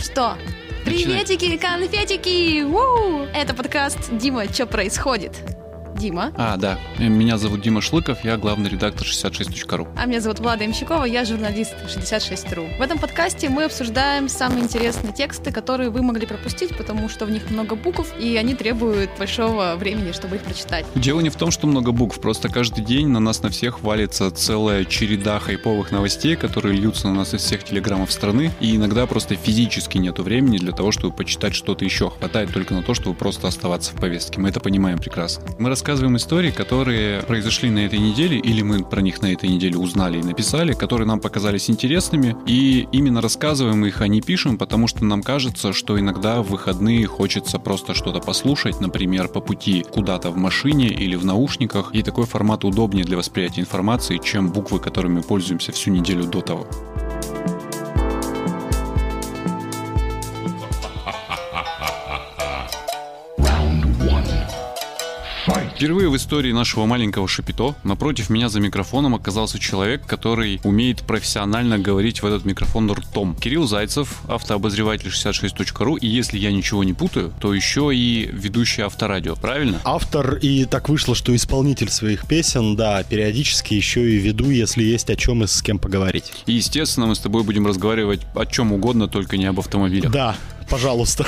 что? Приветики, конфетики! У! Это подкаст «Дима, что происходит?» Дима. А, да. Меня зовут Дима Шлыков, я главный редактор 66.ru. А меня зовут Влада Имщикова, я журналист 66.ru. В этом подкасте мы обсуждаем самые интересные тексты, которые вы могли пропустить, потому что в них много букв, и они требуют большого времени, чтобы их прочитать. Дело не в том, что много букв, просто каждый день на нас на всех валится целая череда хайповых новостей, которые льются на нас из всех телеграммов страны, и иногда просто физически нету времени для того, чтобы почитать что-то еще. Хватает только на то, чтобы просто оставаться в повестке. Мы это понимаем прекрасно. Мы рассказываем рассказываем истории, которые произошли на этой неделе, или мы про них на этой неделе узнали и написали, которые нам показались интересными, и именно рассказываем их, а не пишем, потому что нам кажется, что иногда в выходные хочется просто что-то послушать, например, по пути куда-то в машине или в наушниках, и такой формат удобнее для восприятия информации, чем буквы, которыми пользуемся всю неделю до того. Впервые в истории нашего маленького шапито напротив меня за микрофоном оказался человек, который умеет профессионально говорить в этот микрофон ртом. Кирилл Зайцев, автообозреватель 66.ru, и если я ничего не путаю, то еще и ведущий авторадио, правильно? Автор и так вышло, что исполнитель своих песен, да, периодически еще и веду, если есть о чем и с кем поговорить. И, естественно, мы с тобой будем разговаривать о чем угодно, только не об автомобилях. Да, пожалуйста.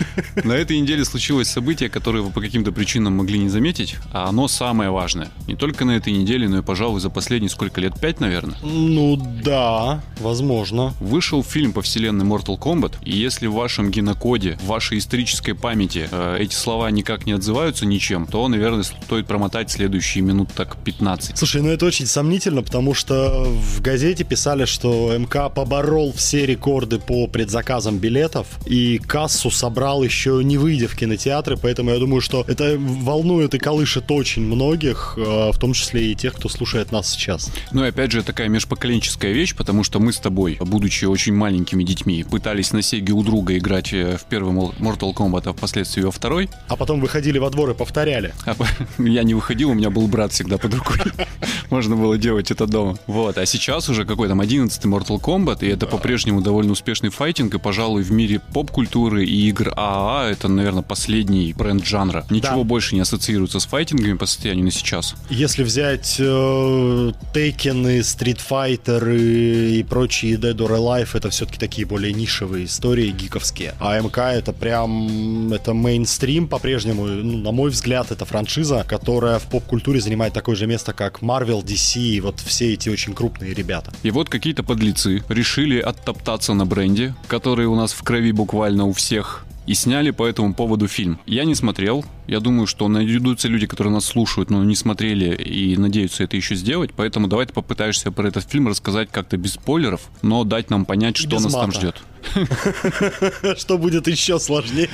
На этой неделе случилось событие, которое вы по каким-то причинам могли не заметить, а оно самое важное. Не только на этой неделе, но и, пожалуй, за последние сколько лет? Пять, наверное? Ну да, возможно. Вышел фильм по вселенной Mortal Kombat, и если в вашем генокоде, в вашей исторической памяти э, эти слова никак не отзываются ничем, то, наверное, стоит промотать следующие минут так 15. Слушай, ну это очень сомнительно, потому что в газете писали, что МК поборол все рекорды по предзаказам билетов и кассу собрал еще не выйдя в кинотеатры, поэтому я думаю, что это волнует и колышет очень многих, э, в том числе и тех, кто слушает нас сейчас. Ну и опять же, такая межпоколенческая вещь, потому что мы с тобой, будучи очень маленькими детьми, пытались на Сеге у друга играть э, в первый Mortal Kombat, а впоследствии во второй. А потом выходили во двор и повторяли. А, я не выходил, у меня был брат всегда под рукой. Можно было делать это дома. Вот, а сейчас уже какой там 11 Mortal Kombat, и это по-прежнему довольно успешный файтинг, и, пожалуй, в мире поп-культуры и игр ААА это, наверное, последний бренд жанра. Ничего да. больше не ассоциируется с файтингами по состоянию на сейчас. Если взять э, Taken и Street Fighter и, и прочие Dead or Alive, это все-таки такие более нишевые истории, гиковские. А МК это прям, это мейнстрим по-прежнему, ну, на мой взгляд, это франшиза, которая в поп-культуре занимает такое же место, как Marvel, DC и вот все эти очень крупные ребята. И вот какие-то подлецы решили оттоптаться на бренде, который у нас в крови буквально у всех и сняли по этому поводу фильм. Я не смотрел. Я думаю, что найдутся люди, которые нас слушают, но не смотрели и надеются это еще сделать. Поэтому давай ты попытаешься про этот фильм рассказать как-то без спойлеров, но дать нам понять, что нас мата. там ждет. Что будет еще сложнее.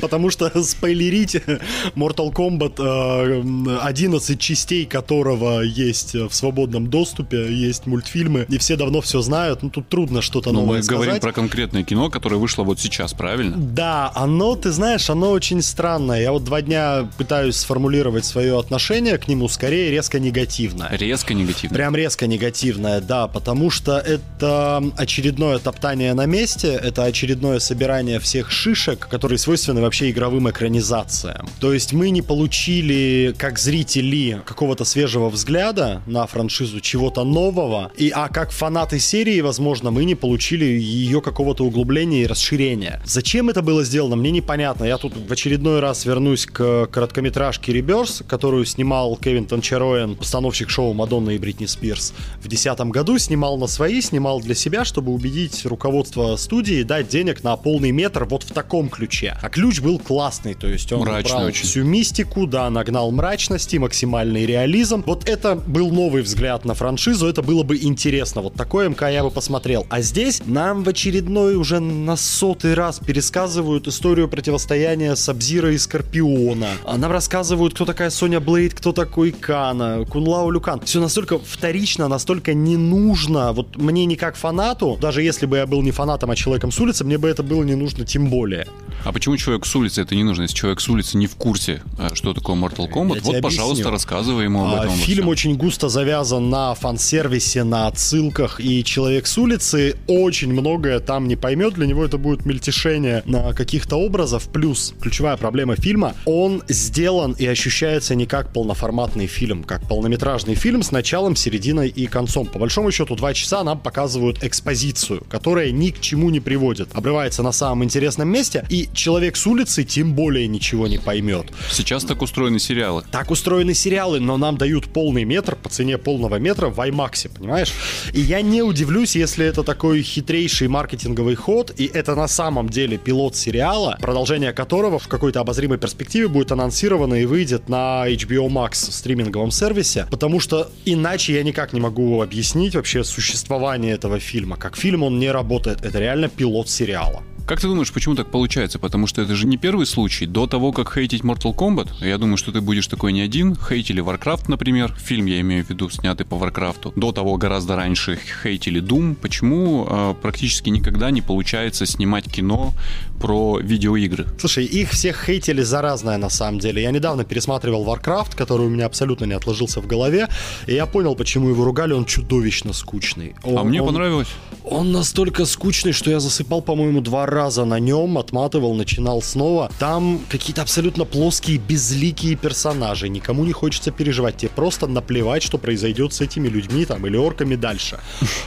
Потому что спойлерить Mortal Kombat 11 э, частей которого есть в свободном доступе, есть мультфильмы, и все давно все знают. Ну, тут трудно что-то новое сказать. мы говорим про конкретное кино, которое вышло вот сейчас, правильно? Да, оно, ты знаешь, оно очень странное. Я вот два дня пытаюсь сформулировать свое отношение к нему, скорее резко негативное. Резко негативное? Прям резко негативное, да, потому что это очередное топтание на месте, месте это очередное собирание всех шишек, которые свойственны вообще игровым экранизациям. То есть мы не получили, как зрители, какого-то свежего взгляда на франшизу, чего-то нового, и, а как фанаты серии, возможно, мы не получили ее какого-то углубления и расширения. Зачем это было сделано, мне непонятно. Я тут в очередной раз вернусь к короткометражке «Реберс», которую снимал Кевин Танчароен, постановщик шоу «Мадонна и Бритни Спирс». В 2010 году снимал на свои, снимал для себя, чтобы убедить руководство студии дать денег на полный метр вот в таком ключе. А ключ был классный, то есть он Мрачный брал очень. всю мистику, да, нагнал мрачности, максимальный реализм. Вот это был новый взгляд на франшизу, это было бы интересно. Вот такое МК я бы посмотрел. А здесь нам в очередной уже на сотый раз пересказывают историю противостояния Сабзира и Скорпиона. А нам рассказывают, кто такая Соня Блейд, кто такой Кана, Кунлау Люкан. Все настолько вторично, настолько не нужно. Вот мне не как фанату, даже если бы я был не фанатом а человеком с улицы мне бы это было не нужно тем более. А почему человек с улицы это не нужно? Если человек с улицы не в курсе, а, что такое Mortal Kombat, вот, пожалуйста, объясню. рассказывай ему об а, этом. Фильм очень густо завязан на фан-сервисе, на отсылках, и человек с улицы очень многое там не поймет. Для него это будет мельтешение на каких-то образов. Плюс ключевая проблема фильма, он сделан и ощущается не как полноформатный фильм, как полнометражный фильм с началом, серединой и концом. По большому счету, два часа нам показывают экспозицию, которая ни к чему не приводит. Обрывается на самом интересном месте, и человек с улицы тем более ничего не поймет. Сейчас так устроены сериалы. Так устроены сериалы, но нам дают полный метр по цене полного метра в IMAX, понимаешь? И я не удивлюсь, если это такой хитрейший маркетинговый ход, и это на самом деле пилот сериала, продолжение которого в какой-то обозримой перспективе будет анонсировано и выйдет на HBO Max стриминговом сервисе, потому что иначе я никак не могу объяснить вообще существование этого фильма. Как фильм он не работает, это реально пилот сериала. Как ты думаешь, почему так получается? Потому что это же не первый случай. До того, как хейтить Mortal Kombat, я думаю, что ты будешь такой не один, хейтили Warcraft, например, фильм я имею в виду, снятый по Warcraft. До того гораздо раньше хейтили Doom. Почему э, практически никогда не получается снимать кино про видеоигры? Слушай, их всех хейтили за разное на самом деле. Я недавно пересматривал Warcraft, который у меня абсолютно не отложился в голове, и я понял, почему его ругали, он чудовищно скучный. А он, а мне он, понравилось. Он настолько скучный, что я засыпал, по-моему, два раза на нем, отматывал, начинал снова. Там какие-то абсолютно плоские, безликие персонажи. Никому не хочется переживать. Тебе просто наплевать, что произойдет с этими людьми там или орками дальше.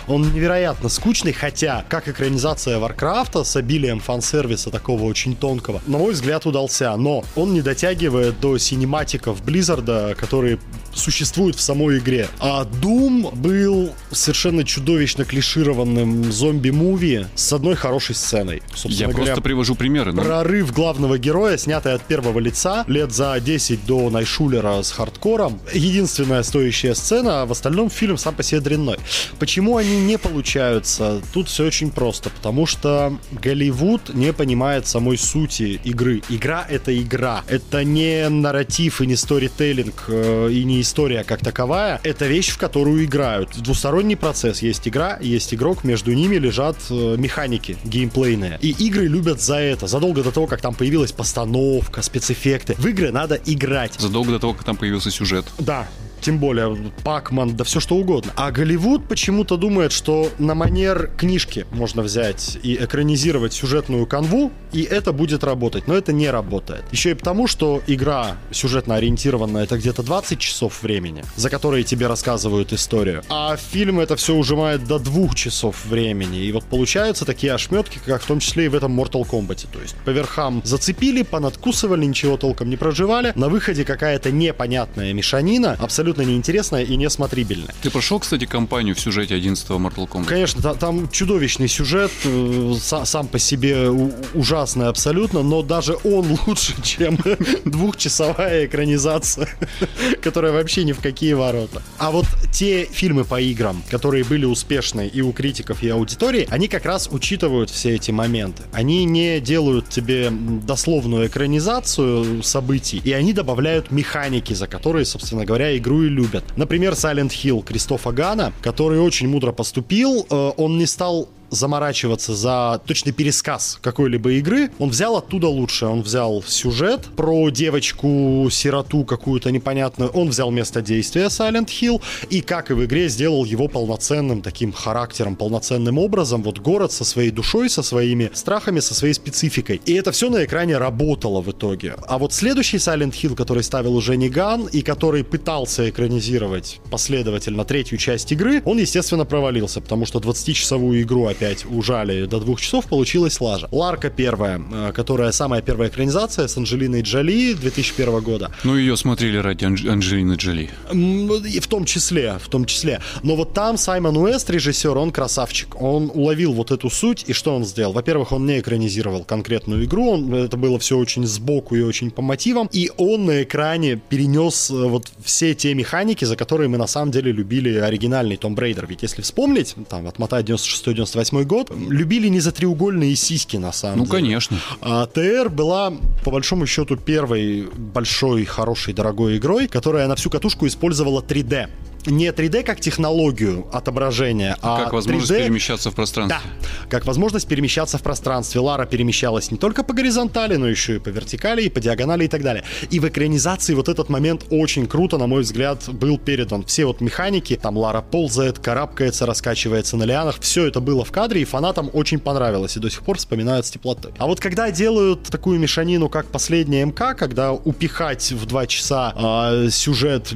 Он невероятно скучный, хотя, как экранизация Варкрафта с обилием фан-сервиса такого очень тонкого, на мой взгляд, удался. Но он не дотягивает до синематиков Близзарда, которые существуют в самой игре. А Doom был совершенно чудовищно клишированным зомби- movie с одной хорошей сценой. Собственно Я говоря, просто привожу примеры. Но... Прорыв главного героя, снятый от первого лица, лет за 10 до Найшулера с хардкором. Единственная стоящая сцена, а в остальном фильм сам по себе дрянной. Почему они не получаются? Тут все очень просто. Потому что Голливуд не понимает самой сути игры. Игра — это игра. Это не нарратив и не сторителлинг, э, и не история как таковая. Это вещь, в которую играют. Двусторонний процесс. Есть игра, есть игрок, между ними лежат э, механики геймплейные. И игры любят за это. Задолго до того, как там появилась постановка, спецэффекты. В игры надо играть. Задолго до того, как там появился сюжет. Да, тем более Пакман, да все что угодно. А Голливуд почему-то думает, что на манер книжки можно взять и экранизировать сюжетную канву, и это будет работать. Но это не работает. Еще и потому, что игра сюжетно ориентированная, это где-то 20 часов времени, за которые тебе рассказывают историю. А фильм это все ужимает до двух часов времени. И вот получаются такие ошметки, как в том числе и в этом Mortal Kombat. То есть по верхам зацепили, понадкусывали, ничего толком не проживали. На выходе какая-то непонятная мешанина, абсолютно абсолютно неинтересная и несмотрибельная. Ты прошел, кстати, кампанию в сюжете 11 Mortal Kombat? Конечно, та, там чудовищный сюжет, э, сам по себе ужасный абсолютно, но даже он лучше, чем двухчасовая экранизация, которая вообще ни в какие ворота. А вот те фильмы по играм, которые были успешны и у критиков, и аудитории, они как раз учитывают все эти моменты. Они не делают тебе дословную экранизацию событий, и они добавляют механики, за которые, собственно говоря, игру и любят. Например, Silent Hill Кристофа Гана, который очень мудро поступил. Э, он не стал заморачиваться за точный пересказ какой-либо игры. Он взял оттуда лучше. Он взял сюжет про девочку-сироту какую-то непонятную. Он взял место действия Silent Hill и, как и в игре, сделал его полноценным таким характером, полноценным образом. Вот город со своей душой, со своими страхами, со своей спецификой. И это все на экране работало в итоге. А вот следующий Silent Hill, который ставил уже Ниган и который пытался экранизировать последовательно третью часть игры, он, естественно, провалился, потому что 20-часовую игру опять ужали до двух часов, получилась лажа. Ларка первая, э, которая самая первая экранизация с Анджелиной Джоли 2001 года. Ну, ее смотрели ради Анж- Анджелины Джоли. И в том числе, в том числе. Но вот там Саймон Уэст, режиссер, он красавчик. Он уловил вот эту суть, и что он сделал? Во-первых, он не экранизировал конкретную игру, он, это было все очень сбоку и очень по мотивам, и он на экране перенес э, вот все те механики, за которые мы на самом деле любили оригинальный Том Брейдер. Ведь если вспомнить, там, отмотать 96-98 2008 год, любили не за треугольные сиськи, на самом ну, деле. Ну, конечно. А ТР была, по большому счету, первой большой, хорошей, дорогой игрой, которая на всю катушку использовала 3D не 3D как технологию отображения, а Как возможность 3D перемещаться в пространстве. Да, как возможность перемещаться в пространстве. Лара перемещалась не только по горизонтали, но еще и по вертикали, и по диагонали и так далее. И в экранизации вот этот момент очень круто, на мой взгляд, был передан. Все вот механики, там Лара ползает, карабкается, раскачивается на лианах, все это было в кадре, и фанатам очень понравилось, и до сих пор вспоминают с теплотой. А вот когда делают такую мешанину, как последняя МК, когда упихать в два часа э, сюжет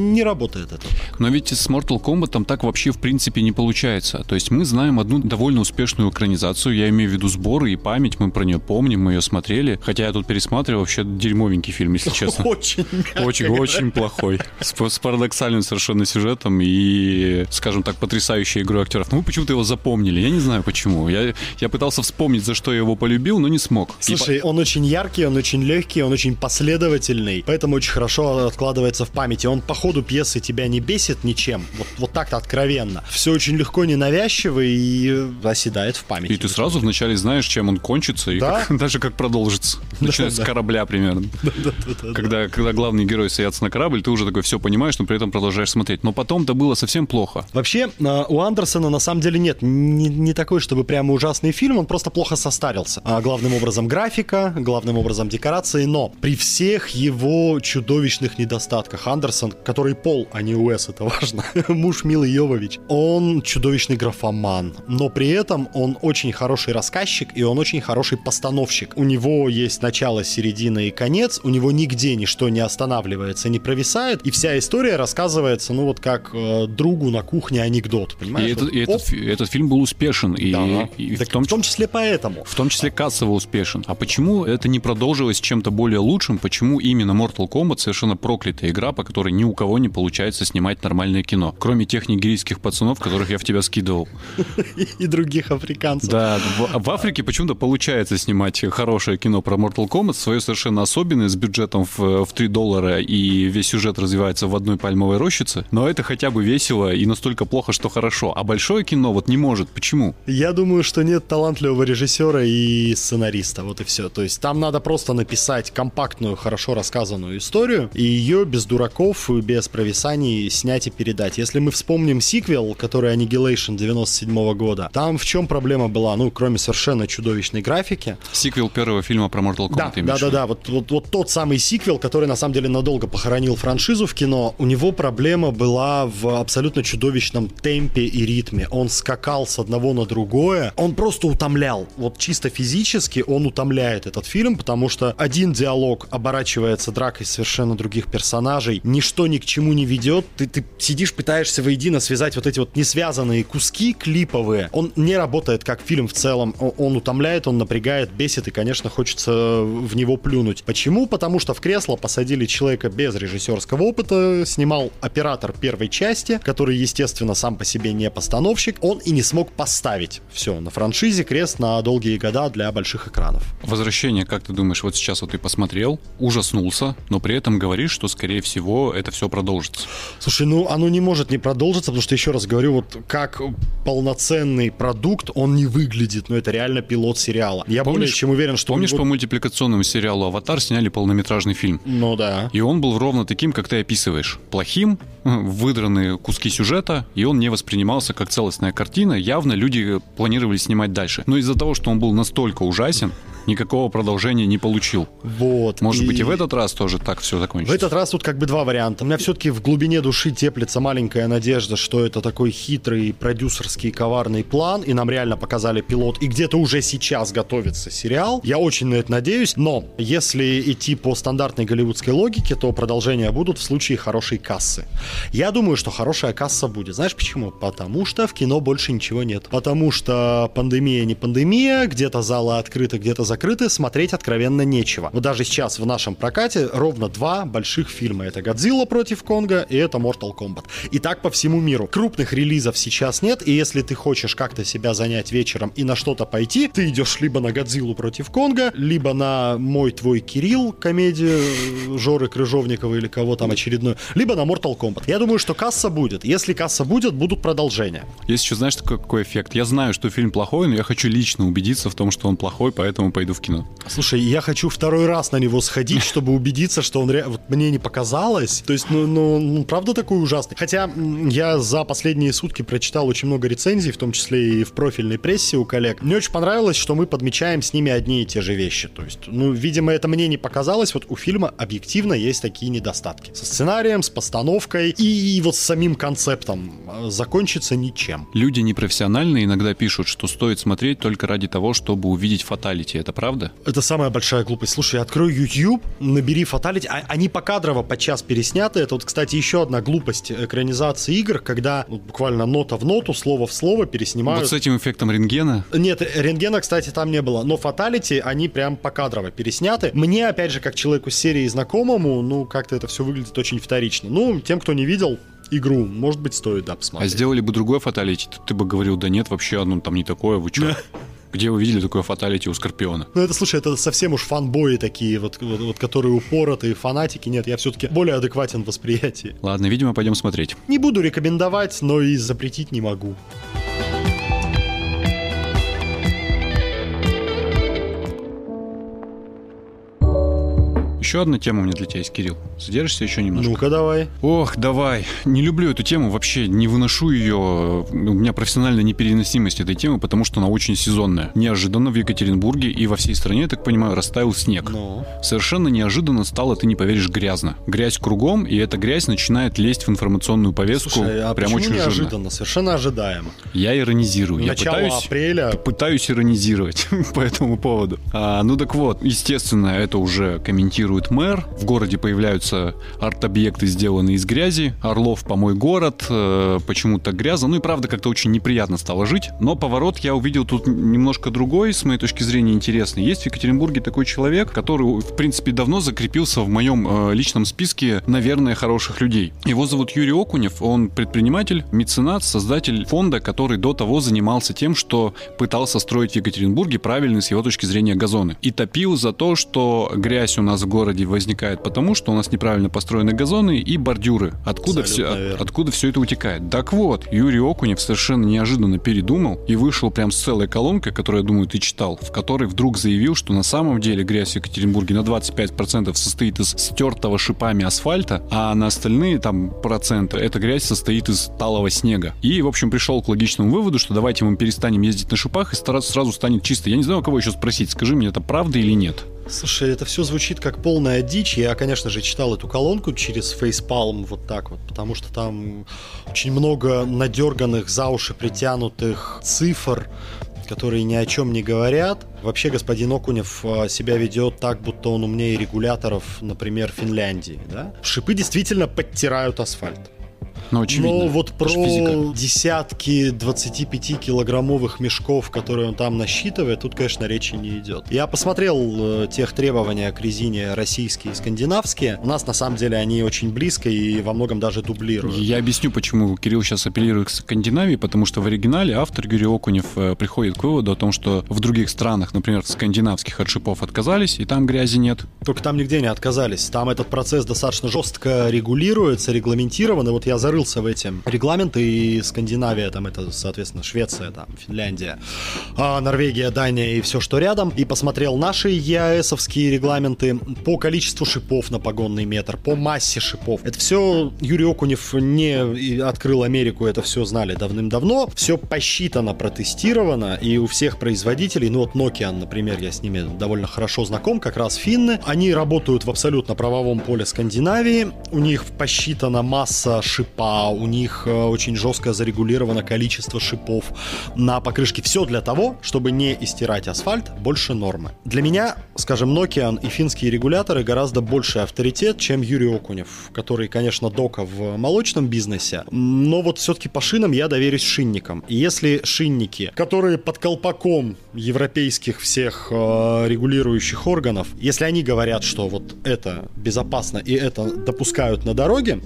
не работает это так. Но ведь с Mortal Kombat так вообще в принципе не получается. То есть мы знаем одну довольно успешную экранизацию, я имею в виду сборы и память, мы про нее помним, мы ее смотрели. Хотя я тут пересматривал, вообще дерьмовенький фильм, если честно. Очень Очень, очень плохой. С, с парадоксальным совершенно сюжетом и, скажем так, потрясающей игрой актеров. Ну, мы почему-то его запомнили, я не знаю почему. Я, я пытался вспомнить, за что я его полюбил, но не смог. Слушай, и... он очень яркий, он очень легкий, он очень последовательный, поэтому очень хорошо откладывается в памяти. Он по ходу пьесы тебя не бесит ничем, вот, вот так-то откровенно. Все очень легко, ненавязчиво и оседает в памяти. И ты сразу вначале знаешь, чем он кончится, и Да? как- даже как продолжится. Начиная с да. корабля примерно. Когда, когда главный герой садится на корабль, ты уже такой все понимаешь, но при этом продолжаешь смотреть. Но потом-то было совсем плохо. Вообще, э, у Андерсона на самом деле нет не, не такой, чтобы прямо ужасный фильм, он просто плохо состарился. А, главным образом графика, главным образом декорации, но при всех его чудовищных недостатках Андерсон, который Пол, а не Уэс, это важно, муж Милы Йовович, он чудовищный графоман, но при этом он очень хороший рассказчик и он очень хороший постановщик. У него есть начало, середина и конец, у него нигде ничто не останавливается, не провисает, и вся история рассказывается, ну вот как э, другу на кухне анекдот, И, понимаешь? этот, Вот, и этот, оп, фи- этот фильм был успешен. И, да. и Так в, том, в том числе поэтому. в том числе кассово успешен. А почему это не продолжилось чем-то более лучшим? Почему именно Mortal Kombat совершенно проклятая игра, по которой ни у кого не получается снимать нормальное кино? Кроме тех нигерийских пацанов, которых я в тебя скидывал. И других африканцев. Да, в, Африке почему-то получается снимать хорошее кино про Mortal Kombat, свое совершенно особенное, с бюджетом в, в 3 доллара, и весь сюжет развивается в одной пальмовой рощице. Но это хотя бы весело и настолько плохо, что хорошо. А большое кино вот не может. Почему? Я думаю, что нет талантливого режиссера и сценариста, вот и все. То есть там надо просто написать компактную, хорошо рассказанную историю, и ее без дураков и без провисаний снять и передать. Если мы вспомним сиквел, который Annihilation 97 года, там в чем проблема была? Ну, кроме совершенно чудовищной графики, Сиквел первого фильма про Mortal Kombat. Да, да, да, да. Вот, вот, вот тот самый сиквел, который на самом деле надолго похоронил франшизу в кино, у него проблема была в абсолютно чудовищном темпе и ритме. Он скакал с одного на другое, он просто утомлял. Вот чисто физически он утомляет этот фильм, потому что один диалог оборачивается дракой совершенно других персонажей, ничто ни к чему не ведет. Ты, ты сидишь, пытаешься воедино связать вот эти вот несвязанные куски клиповые. Он не работает как фильм в целом. Он утомляет, он напрягает, бесит, и, конечно, хочется в него плюнуть. Почему? Потому что в кресло посадили человека без режиссерского опыта, снимал оператор первой части, который, естественно, сам по себе не постановщик. Он и не смог поставить все на франшизе крест на долгие года для больших экранов. Возвращение, как ты думаешь, вот сейчас вот ты посмотрел, ужаснулся, но при этом говоришь, что, скорее всего, это все продолжится. Слушай, ну оно не может не продолжиться, потому что, еще раз говорю, вот как полноценный продукт он не выглядит, но это реально пилот сериала. Я более Помнишь- чем уверен, что... Помнишь, него- по мультипликационному сериалу «Аватар» сняли полнометражный фильм? Ну да. И он был ровно таким, как ты описываешь. Плохим, выдранные куски сюжета, и он не воспринимался как целостная картина. Явно люди планировали снимать дальше. Но из-за того, что он был настолько ужасен, никакого продолжения не получил. Вот. Может быть, и в этот раз тоже так все В закончится. этот раз тут как бы два варианта. У меня все-таки в глубине души теплится маленькая надежда, что это такой хитрый продюсерский коварный план, и нам реально показали пилот, и где-то уже сейчас готовится сериал. Я очень на это надеюсь, но если идти по стандартной голливудской логике, то продолжения будут в случае хорошей кассы. Я думаю, что хорошая касса будет. Знаешь почему? Потому что в кино больше ничего нет. Потому что пандемия не пандемия, где-то залы открыты, где-то закрыты, смотреть откровенно нечего. Вот даже сейчас в нашем прокате ровно два больших фильма. Это «Годзилла против Конга» и это «Mortal Kombat». И так по всему миру. Крупных релизов сейчас нет, и если ты хочешь как-то себя занять вечером и на что-то пойти, ты идешь либо на «Годзиллу против Конга», либо на «Мой твой Кирилл», комедию э, Жоры Крыжовникова или кого там очередную, либо на Mortal Kombat. Я думаю, что касса будет. Если касса будет, будут продолжения. Есть еще, знаешь, какой эффект? Я знаю, что фильм плохой, но я хочу лично убедиться в том, что он плохой, поэтому пойду в кино. Слушай, я хочу второй раз на него сходить, чтобы убедиться, что он ре... вот мне не показалось. То есть, ну, ну, ну, правда такой ужасный. Хотя я за последние сутки прочитал очень много рецензий, в том числе и в профильной прессе у коллег. Мне очень понравилось, что мы подмечаем с ними одни и те же вещи. То есть, ну, видимо, это мне не показалось. Вот у фильма объективно есть такие недостатки. Со сценарием, с постановкой и, и вот с самим концептом. Закончится ничем. Люди непрофессиональные иногда пишут, что стоит смотреть только ради того, чтобы увидеть фаталити. Это правда? Это самая большая глупость. Слушай, открой YouTube, набери фаталити. А, они покадрово подчас пересняты. Это вот, кстати, еще одна глупость экранизации игр, когда вот, буквально нота в ноту, слово в слово переснимают. Вот с этим эффектом рентгена? Нет, рентгена, кстати, там не было. Но фаталити, они прям покадрово пересняты. Мне, опять же, как человеку с серии знакомому, ну, как-то это все выглядит очень вторично. Ну, тем, кто не видел, игру, может быть, стоит, да, посмотреть. А сделали бы другое фаталити, ты бы говорил, да нет, вообще оно там не такое, вы что? Где вы видели такое фаталити у Скорпиона? Ну, это, слушай, это совсем уж фанбои такие, вот, вот, вот которые упоротые, фанатики. Нет, я все-таки более адекватен в восприятии. Ладно, видимо, пойдем смотреть. Не буду рекомендовать, но и запретить не могу. Еще одна тема у меня для тебя есть, Кирилл. Задержишься еще немножко? Ну-ка, давай. Ох, давай. Не люблю эту тему, вообще не выношу ее. У меня профессиональная непереносимость этой темы, потому что она очень сезонная. Неожиданно в Екатеринбурге и во всей стране, я так понимаю, растаял снег. Ну. Совершенно неожиданно стало, ты не поверишь, грязно. Грязь кругом, и эта грязь начинает лезть в информационную повестку. Слушай, а прям очень неожиданно? жирно. Совершенно ожидаемо. Я иронизирую. Начало я пытаюсь, апреля. пытаюсь иронизировать по этому поводу. А, ну так вот, естественно, это уже комментирует мэр. В городе появляются арт-объекты, сделанные из грязи. Орлов помой город, э, почему-то грязно. Ну и правда, как-то очень неприятно стало жить. Но поворот я увидел тут немножко другой, с моей точки зрения интересный. Есть в Екатеринбурге такой человек, который, в принципе, давно закрепился в моем э, личном списке, наверное, хороших людей. Его зовут Юрий Окунев, он предприниматель, меценат, создатель фонда, который до того занимался тем, что пытался строить в Екатеринбурге правильные с его точки зрения газоны. И топил за то, что грязь у нас в городе возникает потому, что у нас неправильно построены газоны и бордюры. Откуда, Абсолютно все, верно. откуда все это утекает? Так вот, Юрий Окунев совершенно неожиданно передумал и вышел прям с целой колонкой, которую, я думаю, ты читал, в которой вдруг заявил, что на самом деле грязь в Екатеринбурге на 25% состоит из стертого шипами асфальта, а на остальные там проценты эта грязь состоит из талого снега. И, в общем, пришел к логичному выводу, что давайте мы перестанем ездить на шипах и сразу станет чисто. Я не знаю, у кого еще спросить, скажи мне, это правда или нет? Слушай, это все звучит как полная дичь. Я, конечно же, читал эту колонку через фейспалм вот так вот, потому что там очень много надерганных за уши притянутых цифр, которые ни о чем не говорят. Вообще, господин Окунев а, себя ведет так, будто он умнее регуляторов, например, Финляндии. Да? Шипы действительно подтирают асфальт. Ну, очевидно. Но вот ж физика. про десятки 25-килограммовых мешков, которые он там насчитывает, тут, конечно, речи не идет. Я посмотрел э, тех требования к резине российские и скандинавские. У нас, на самом деле, они очень близко и во многом даже дублируют. Я объясню, почему Кирилл сейчас апеллирует к Скандинавии, потому что в оригинале автор Юрий Окунев э, приходит к выводу о том, что в других странах, например, скандинавских от шипов отказались, и там грязи нет. Только там нигде не отказались. Там этот процесс достаточно жестко регулируется, регламентирован. И вот я зарылся в эти регламенты, и Скандинавия, там это, соответственно, Швеция, там, Финляндия, а, Норвегия, Дания и все, что рядом. И посмотрел наши ЕАЭСовские регламенты по количеству шипов на погонный метр, по массе шипов. Это все Юрий Окунев не открыл Америку, это все знали давным-давно. Все посчитано, протестировано, и у всех производителей, ну вот Nokia, например, я с ними довольно хорошо знаком, как раз финны, они работают в абсолютно правовом поле Скандинавии, у них посчитана масса шипа, у них э, очень жестко зарегулировано количество шипов на покрышке. Все для того, чтобы не истирать асфальт больше нормы. Для меня, скажем, Nokia и финские регуляторы гораздо больше авторитет, чем Юрий Окунев, который, конечно, дока в молочном бизнесе, но вот все-таки по шинам я доверюсь шинникам. И если шинники, которые под колпаком европейских всех э, регулирующих органов, если они говорят, что вот это безопасно и это допускают на дороге,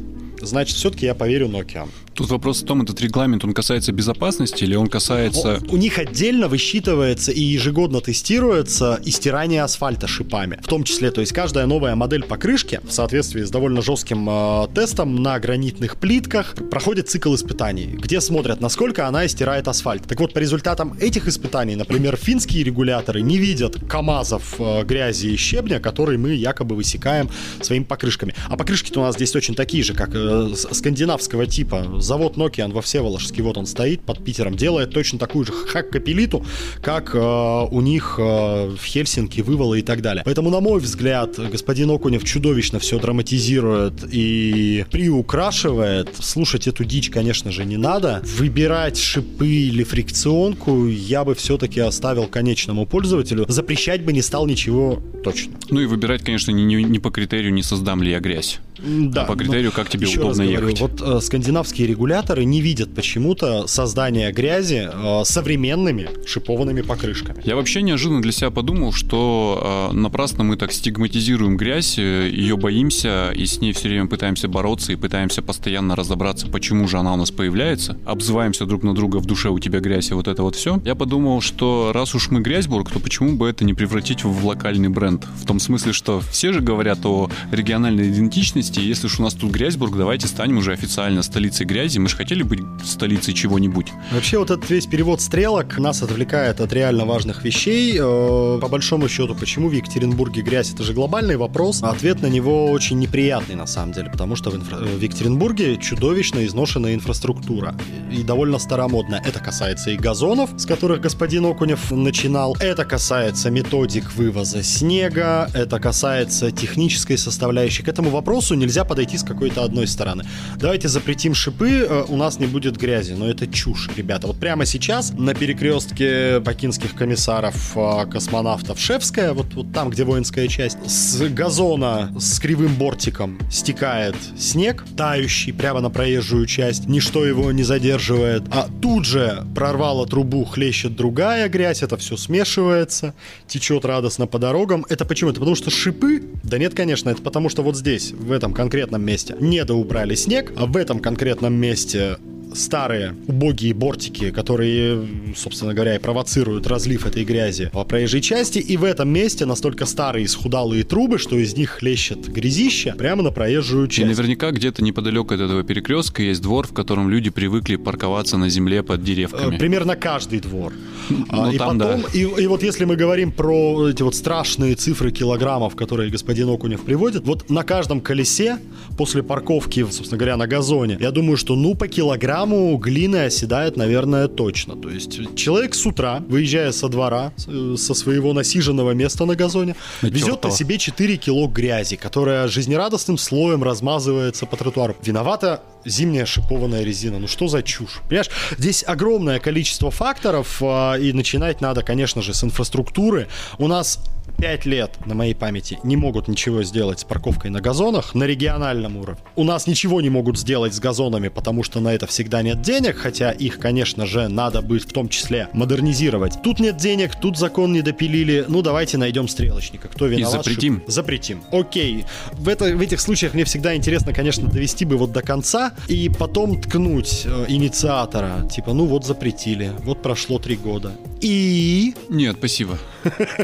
значит, все-таки я поверю Nokia. Тут вопрос в том, этот регламент, он касается безопасности или он касается... У, у них отдельно высчитывается и ежегодно тестируется истирание асфальта шипами. В том числе, то есть каждая новая модель покрышки в соответствии с довольно жестким э, тестом на гранитных плитках проходит цикл испытаний, где смотрят, насколько она истирает асфальт. Так вот, по результатам этих испытаний, например, финские регуляторы не видят КАМАЗов э, грязи и щебня, которые мы якобы высекаем своими покрышками. А покрышки-то у нас здесь очень такие же, как э, скандинавского типа завод Nokia во Всеволожске, вот он стоит под Питером, делает точно такую же хак-капелиту, как э, у них э, в Хельсинки, Вывола и так далее. Поэтому, на мой взгляд, господин Окунев чудовищно все драматизирует и приукрашивает. Слушать эту дичь, конечно же, не надо. Выбирать шипы или фрикционку я бы все-таки оставил конечному пользователю. Запрещать бы не стал ничего точно. Ну и выбирать, конечно, не, не, не по критерию, не создам ли я грязь. Да, по критерию, как тебе удобно говорю, ехать. Вот э, скандинавские регуляторы не видят почему-то создания грязи э, современными шипованными покрышками. Я вообще неожиданно для себя подумал, что э, напрасно мы так стигматизируем грязь, э, ее боимся и с ней все время пытаемся бороться и пытаемся постоянно разобраться, почему же она у нас появляется. Обзываемся друг на друга в душе у тебя грязь и вот это вот все. Я подумал, что раз уж мы грязьбург, то почему бы это не превратить в локальный бренд? В том смысле, что все же говорят о региональной идентичности, частности, если уж у нас тут Грязьбург, давайте станем уже официально столицей грязи. Мы же хотели быть столицей чего-нибудь. Вообще вот этот весь перевод стрелок нас отвлекает от реально важных вещей. Э, по большому счету, почему в Екатеринбурге грязь? Это же глобальный вопрос. Ответ на него очень неприятный на самом деле, потому что в, инфра... в Екатеринбурге чудовищно изношенная инфраструктура и довольно старомодная. Это касается и газонов, с которых господин Окунев начинал. Это касается методик вывоза снега. Это касается технической составляющей. К этому вопросу вопросу нельзя подойти с какой-то одной стороны. Давайте запретим шипы, э, у нас не будет грязи. Но это чушь, ребята. Вот прямо сейчас на перекрестке бакинских комиссаров э, космонавтов Шевская, вот, вот там, где воинская часть, с газона с кривым бортиком стекает снег, тающий прямо на проезжую часть. Ничто его не задерживает. А тут же прорвало трубу, хлещет другая грязь, это все смешивается, течет радостно по дорогам. Это почему? Это потому что шипы? Да нет, конечно, это потому что вот здесь, в этом конкретном месте. Недоубрали снег, а в этом конкретном месте старые убогие бортики, которые, собственно говоря, и провоцируют разлив этой грязи по проезжей части. И в этом месте настолько старые исхудалые трубы, что из них хлещет грязища прямо на проезжую часть. И наверняка где-то неподалеку от этого перекрестка есть двор, в котором люди привыкли парковаться на земле под деревками. Э, примерно каждый двор. Ну, и там, потом, да. и, и вот если мы говорим про эти вот страшные цифры килограммов, которые господин Окунев приводит, вот на каждом колесе после парковки, собственно говоря, на газоне, я думаю, что ну по килограмму яму глины оседает, наверное, точно. То есть человек с утра, выезжая со двора, со своего насиженного места на газоне, на везет на себе 4 кило грязи, которая жизнерадостным слоем размазывается по тротуару. Виновата зимняя шипованная резина. Ну что за чушь? Понимаешь, здесь огромное количество факторов, а, и начинать надо, конечно же, с инфраструктуры. У нас 5 лет на моей памяти не могут ничего сделать с парковкой на газонах на региональном уровне. У нас ничего не могут сделать с газонами, потому что на это всегда нет денег, хотя их, конечно же, надо будет в том числе модернизировать. Тут нет денег, тут закон не допилили. Ну, давайте найдем стрелочника. Кто виноват? И запретим. Шип... Запретим. Окей. В, это, в этих случаях мне всегда интересно, конечно, довести бы вот до конца и потом ткнуть э, инициатора. Типа, ну вот запретили, вот прошло три года. И... Нет, спасибо.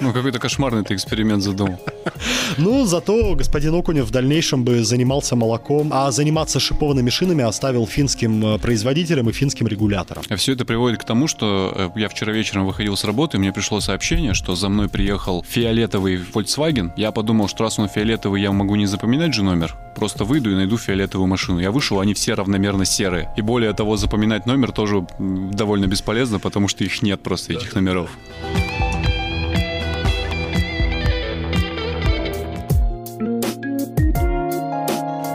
Ну, какой-то кошмарный ты эксперимент задумал. Ну, зато господин Окунев в дальнейшем бы занимался молоком, а заниматься шипованными шинами оставил финским э, производителям и финским регуляторам. А все это приводит к тому, что э, я вчера вечером выходил с работы, и мне пришло сообщение, что за мной приехал фиолетовый Volkswagen. Я подумал, что раз он фиолетовый, я могу не запоминать же номер. Просто выйду и найду фиолетовую машину. Я вышел, они все равномерно серые. И более того, запоминать номер тоже довольно бесполезно, потому что их нет просто, этих номеров.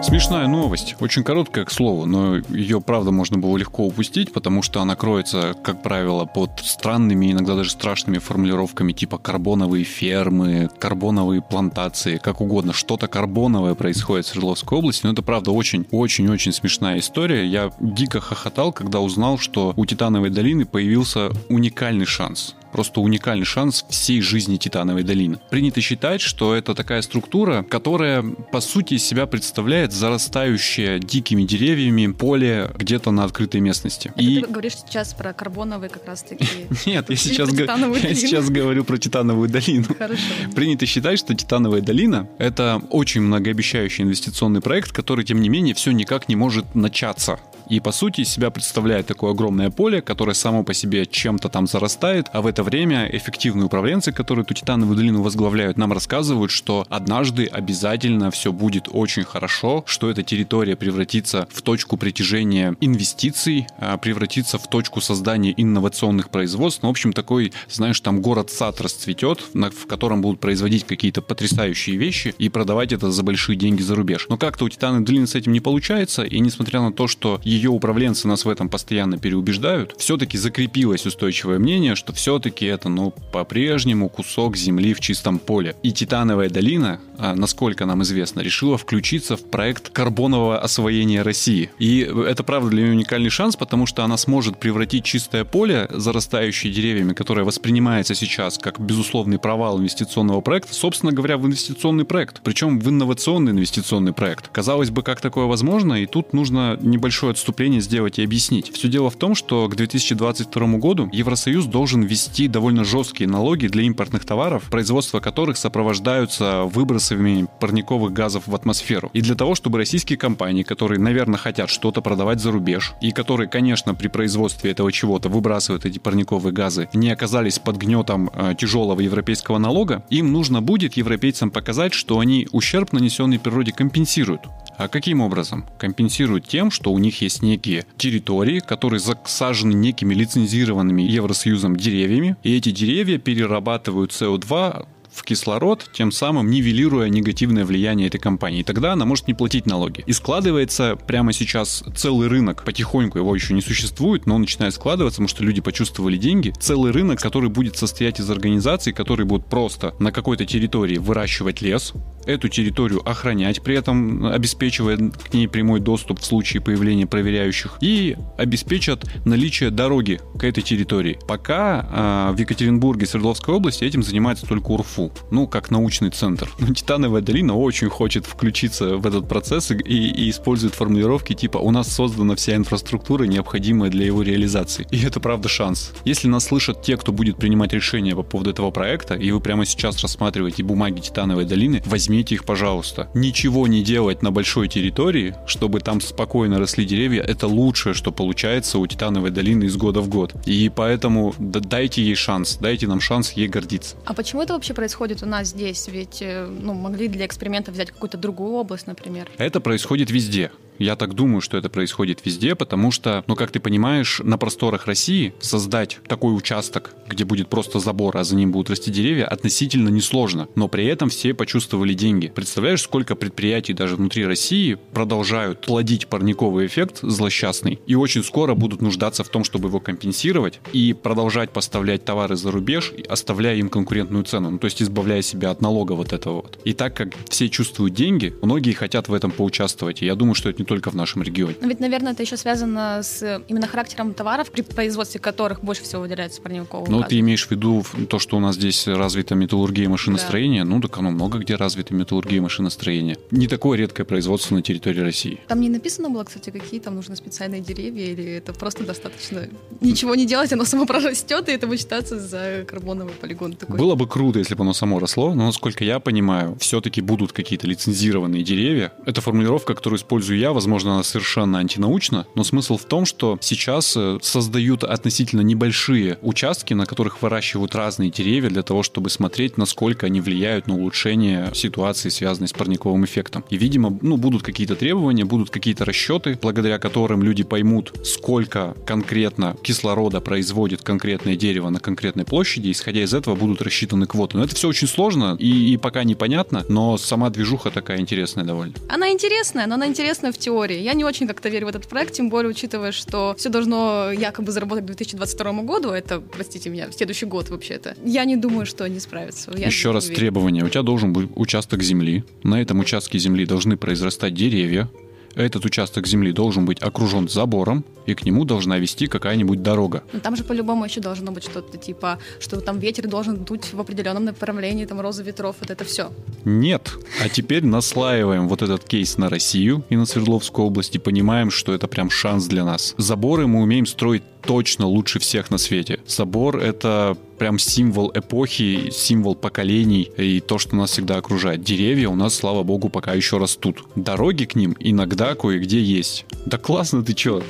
Смешная новость, очень короткая, к слову, но ее, правда, можно было легко упустить, потому что она кроется, как правило, под странными, иногда даже страшными формулировками типа карбоновые фермы, карбоновые плантации, как угодно. Что-то карбоновое происходит в Свердловской области, но это, правда, очень-очень-очень смешная история. Я дико хохотал, когда узнал, что у Титановой долины появился уникальный шанс просто уникальный шанс всей жизни Титановой долины. Принято считать, что это такая структура, которая по сути себя представляет зарастающее дикими деревьями поле где-то на открытой местности. Это И... Ты говоришь сейчас про карбоновые как раз таки. Нет, я сейчас, я сейчас говорю про Титановую долину. Хорошо. Принято считать, что Титановая долина — это очень многообещающий инвестиционный проект, который, тем не менее, все никак не может начаться и по сути из себя представляет такое огромное поле, которое само по себе чем-то там зарастает, а в это время эффективные управленцы, которые эту Титановую долину возглавляют, нам рассказывают, что однажды обязательно все будет очень хорошо, что эта территория превратится в точку притяжения инвестиций, а, превратится в точку создания инновационных производств. Ну, в общем, такой, знаешь, там город-сад расцветет, в котором будут производить какие-то потрясающие вещи и продавать это за большие деньги за рубеж. Но как-то у Титановой долины с этим не получается, и несмотря на то, что ее управленцы нас в этом постоянно переубеждают, все-таки закрепилось устойчивое мнение, что все-таки это, ну, по-прежнему кусок земли в чистом поле. И Титановая долина, а, насколько нам известно, решила включиться в проект карбонового освоения России. И это, правда, для нее уникальный шанс, потому что она сможет превратить чистое поле, зарастающее деревьями, которое воспринимается сейчас как безусловный провал инвестиционного проекта, собственно говоря, в инвестиционный проект. Причем в инновационный инвестиционный проект. Казалось бы, как такое возможно, и тут нужно небольшое отступление отступление сделать и объяснить. Все дело в том, что к 2022 году Евросоюз должен ввести довольно жесткие налоги для импортных товаров, производство которых сопровождаются выбросами парниковых газов в атмосферу. И для того, чтобы российские компании, которые, наверное, хотят что-то продавать за рубеж, и которые, конечно, при производстве этого чего-то выбрасывают эти парниковые газы, не оказались под гнетом э, тяжелого европейского налога, им нужно будет европейцам показать, что они ущерб, нанесенный природе, компенсируют. А каким образом? Компенсируют тем, что у них есть некие территории, которые засажены некими лицензированными Евросоюзом деревьями, и эти деревья перерабатывают СО2 в кислород, тем самым нивелируя негативное влияние этой компании. И тогда она может не платить налоги. И складывается прямо сейчас целый рынок, потихоньку его еще не существует, но он начинает складываться, потому что люди почувствовали деньги. Целый рынок, который будет состоять из организаций, которые будут просто на какой-то территории выращивать лес, эту территорию охранять, при этом обеспечивая к ней прямой доступ в случае появления проверяющих, и обеспечат наличие дороги к этой территории. Пока э, в Екатеринбурге, Свердловской области этим занимается только УРФУ ну, как научный центр. Но Титановая долина очень хочет включиться в этот процесс и, и использует формулировки типа «у нас создана вся инфраструктура, необходимая для его реализации». И это правда шанс. Если нас слышат те, кто будет принимать решения по поводу этого проекта, и вы прямо сейчас рассматриваете бумаги Титановой долины, возьмите их, пожалуйста. Ничего не делать на большой территории, чтобы там спокойно росли деревья, это лучшее, что получается у Титановой долины из года в год. И поэтому дайте ей шанс, дайте нам шанс ей гордиться. А почему это вообще происходит? Происходит у нас здесь? Ведь э, ну, могли для эксперимента взять какую-то другую область, например. Это происходит везде. Я так думаю, что это происходит везде, потому что, ну, как ты понимаешь, на просторах России создать такой участок, где будет просто забор, а за ним будут расти деревья, относительно несложно. Но при этом все почувствовали деньги. Представляешь, сколько предприятий даже внутри России продолжают плодить парниковый эффект злосчастный и очень скоро будут нуждаться в том, чтобы его компенсировать и продолжать поставлять товары за рубеж, оставляя им конкурентную цену, ну, то есть избавляя себя от налога вот этого вот. И так как все чувствуют деньги, многие хотят в этом поучаствовать. И я думаю, что это не только в нашем регионе. Но ведь, наверное, это еще связано с именно характером товаров, при производстве которых больше всего выделяется парникового Ну, ты имеешь в виду то, что у нас здесь развита металлургия и машиностроение? Да. Ну, так оно много где развито металлургия и машиностроение. Не такое редкое производство на территории России. Там не написано было, кстати, какие там нужны специальные деревья, или это просто достаточно ничего не делать, оно само прорастет, и это будет считаться за карбоновый полигон такой. Было бы круто, если бы оно само росло, но, насколько я понимаю, все-таки будут какие-то лицензированные деревья. Это формулировка, которую использую я, возможно, она совершенно антинаучна, но смысл в том, что сейчас э, создают относительно небольшие участки, на которых выращивают разные деревья для того, чтобы смотреть, насколько они влияют на улучшение ситуации, связанной с парниковым эффектом. И, видимо, ну, будут какие-то требования, будут какие-то расчеты, благодаря которым люди поймут, сколько конкретно кислорода производит конкретное дерево на конкретной площади, исходя из этого будут рассчитаны квоты. Но это все очень сложно и, и пока непонятно, но сама движуха такая интересная довольно. Она интересная, но она интересная в теории. Я не очень как-то верю в этот проект, тем более учитывая, что все должно якобы заработать к 2022 году, это, простите меня, в следующий год вообще-то. Я не думаю, что они справятся. Я Еще раз требование. У тебя должен быть участок земли. На этом участке земли должны произрастать деревья, этот участок земли должен быть окружен забором, и к нему должна вести какая-нибудь дорога. Но там же по-любому еще должно быть что-то типа, что там ветер должен дуть в определенном направлении, там роза ветров, вот это все. Нет. А теперь наслаиваем вот этот кейс на Россию и на Свердловскую область и понимаем, что это прям шанс для нас. Заборы мы умеем строить точно лучше всех на свете. Собор — это прям символ эпохи, символ поколений и то, что нас всегда окружает. Деревья у нас, слава богу, пока еще растут. Дороги к ним иногда кое-где есть. Да классно, ты чё?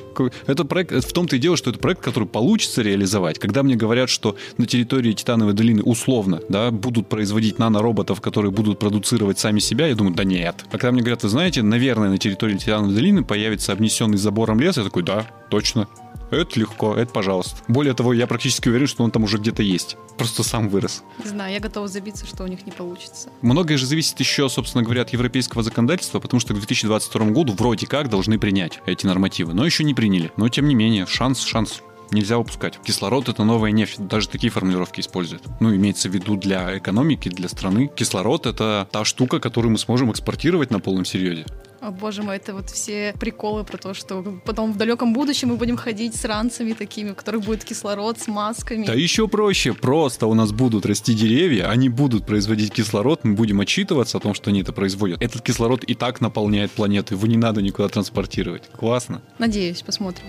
Это проект, в том-то и дело, что это проект, который получится реализовать. Когда мне говорят, что на территории Титановой долины условно, да, будут производить нанороботов, которые будут продуцировать сами себя, я думаю, да нет. А когда мне говорят, вы знаете, наверное, на территории Титановой долины появится обнесенный забором лес, я такой, да, точно. Это легко, это пожалуйста. Более того, я практически уверен, что он там уже где-то есть. Просто сам вырос. Не знаю, я готова забиться, что у них не получится. Многое же зависит еще, собственно говоря, от европейского законодательства, потому что к 2022 году вроде как должны принять эти нормативы, но еще не приняли. Но тем не менее, шанс, шанс нельзя упускать. Кислород — это новая нефть. Даже такие формулировки используют. Ну, имеется в виду для экономики, для страны. Кислород — это та штука, которую мы сможем экспортировать на полном серьезе. О, боже мой, это вот все приколы про то, что потом в далеком будущем мы будем ходить с ранцами такими, у которых будет кислород с масками. Да еще проще. Просто у нас будут расти деревья, они будут производить кислород, мы будем отчитываться о том, что они это производят. Этот кислород и так наполняет планету, его не надо никуда транспортировать. Классно. Надеюсь, посмотрим.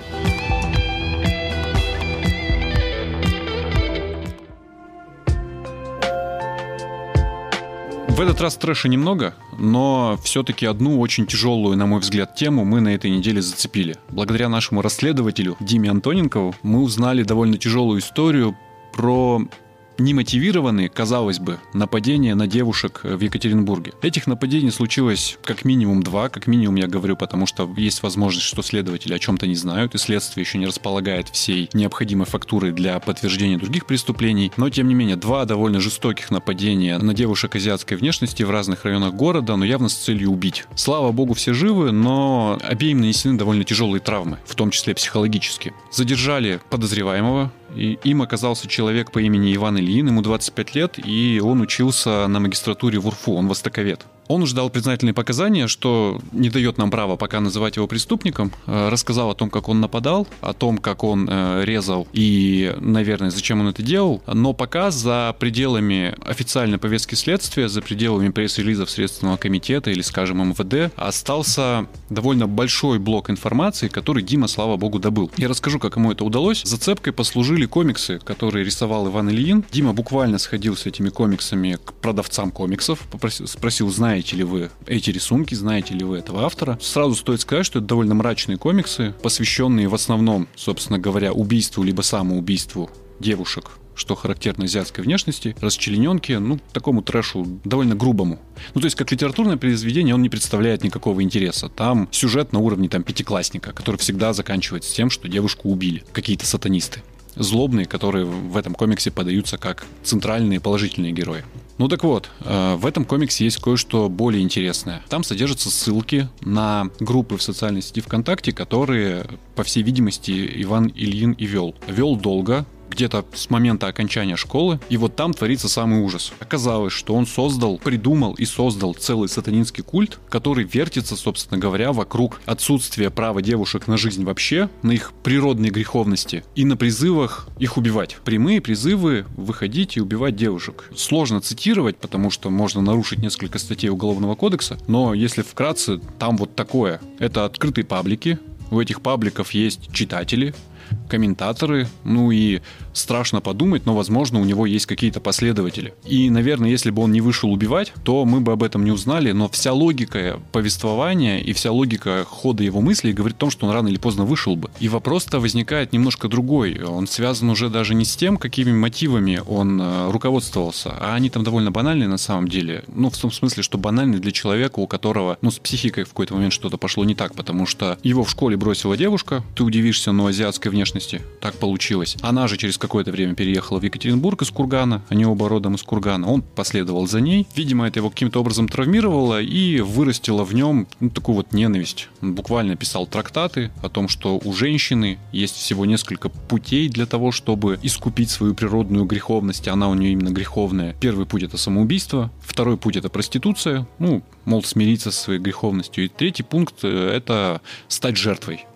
В этот раз трэша немного, но все-таки одну очень тяжелую, на мой взгляд, тему мы на этой неделе зацепили. Благодаря нашему расследователю Диме Антоненкову мы узнали довольно тяжелую историю про немотивированные, казалось бы, нападения на девушек в Екатеринбурге. Этих нападений случилось как минимум два, как минимум я говорю, потому что есть возможность, что следователи о чем-то не знают, и следствие еще не располагает всей необходимой фактуры для подтверждения других преступлений. Но, тем не менее, два довольно жестоких нападения на девушек азиатской внешности в разных районах города, но явно с целью убить. Слава богу, все живы, но обеим нанесены довольно тяжелые травмы, в том числе психологически. Задержали подозреваемого, и им оказался человек по имени Иван Ильин, ему 25 лет, и он учился на магистратуре в УРФУ, он востоковед. Он ждал признательные показания, что не дает нам права пока называть его преступником. Э, рассказал о том, как он нападал, о том, как он э, резал и, наверное, зачем он это делал. Но пока за пределами официальной повестки следствия, за пределами пресс-релизов Следственного комитета или, скажем, МВД, остался довольно большой блок информации, который Дима, слава богу, добыл. Я расскажу, как ему это удалось. Зацепкой послужили комиксы, которые рисовал Иван Ильин. Дима буквально сходил с этими комиксами к продавцам комиксов, попросил, спросил, знает знаете ли вы эти рисунки, знаете ли вы этого автора. Сразу стоит сказать, что это довольно мрачные комиксы, посвященные в основном, собственно говоря, убийству либо самоубийству девушек что характерно азиатской внешности, расчлененки, ну, такому трэшу довольно грубому. Ну, то есть, как литературное произведение он не представляет никакого интереса. Там сюжет на уровне там пятиклассника, который всегда заканчивается тем, что девушку убили какие-то сатанисты злобные, которые в этом комиксе подаются как центральные положительные герои. Ну так вот, э, в этом комиксе есть кое-что более интересное. Там содержатся ссылки на группы в социальной сети ВКонтакте, которые, по всей видимости, Иван Ильин и вел. Вел долго, где-то с момента окончания школы, и вот там творится самый ужас. Оказалось, что он создал, придумал и создал целый сатанинский культ, который вертится, собственно говоря, вокруг отсутствия права девушек на жизнь вообще, на их природной греховности и на призывах их убивать. Прямые призывы выходить и убивать девушек. Сложно цитировать, потому что можно нарушить несколько статей Уголовного кодекса, но если вкратце, там вот такое. Это открытые паблики, у этих пабликов есть читатели, комментаторы, ну и страшно подумать, но, возможно, у него есть какие-то последователи. И, наверное, если бы он не вышел убивать, то мы бы об этом не узнали, но вся логика повествования и вся логика хода его мыслей говорит о том, что он рано или поздно вышел бы. И вопрос-то возникает немножко другой. Он связан уже даже не с тем, какими мотивами он э, руководствовался, а они там довольно банальные на самом деле. Ну, в том смысле, что банальные для человека, у которого, ну, с психикой в какой-то момент что-то пошло не так, потому что его в школе бросила девушка, ты удивишься, но азиатская внешности. Так получилось. Она же через какое-то время переехала в Екатеринбург из Кургана. Они оба родом из Кургана. Он последовал за ней. Видимо, это его каким-то образом травмировало и вырастило в нем ну, такую вот ненависть. Он буквально писал трактаты о том, что у женщины есть всего несколько путей для того, чтобы искупить свою природную греховность. Она у нее именно греховная. Первый путь это самоубийство, второй путь это проституция. Ну, мол, смириться со своей греховностью. И третий пункт э, это стать жертвой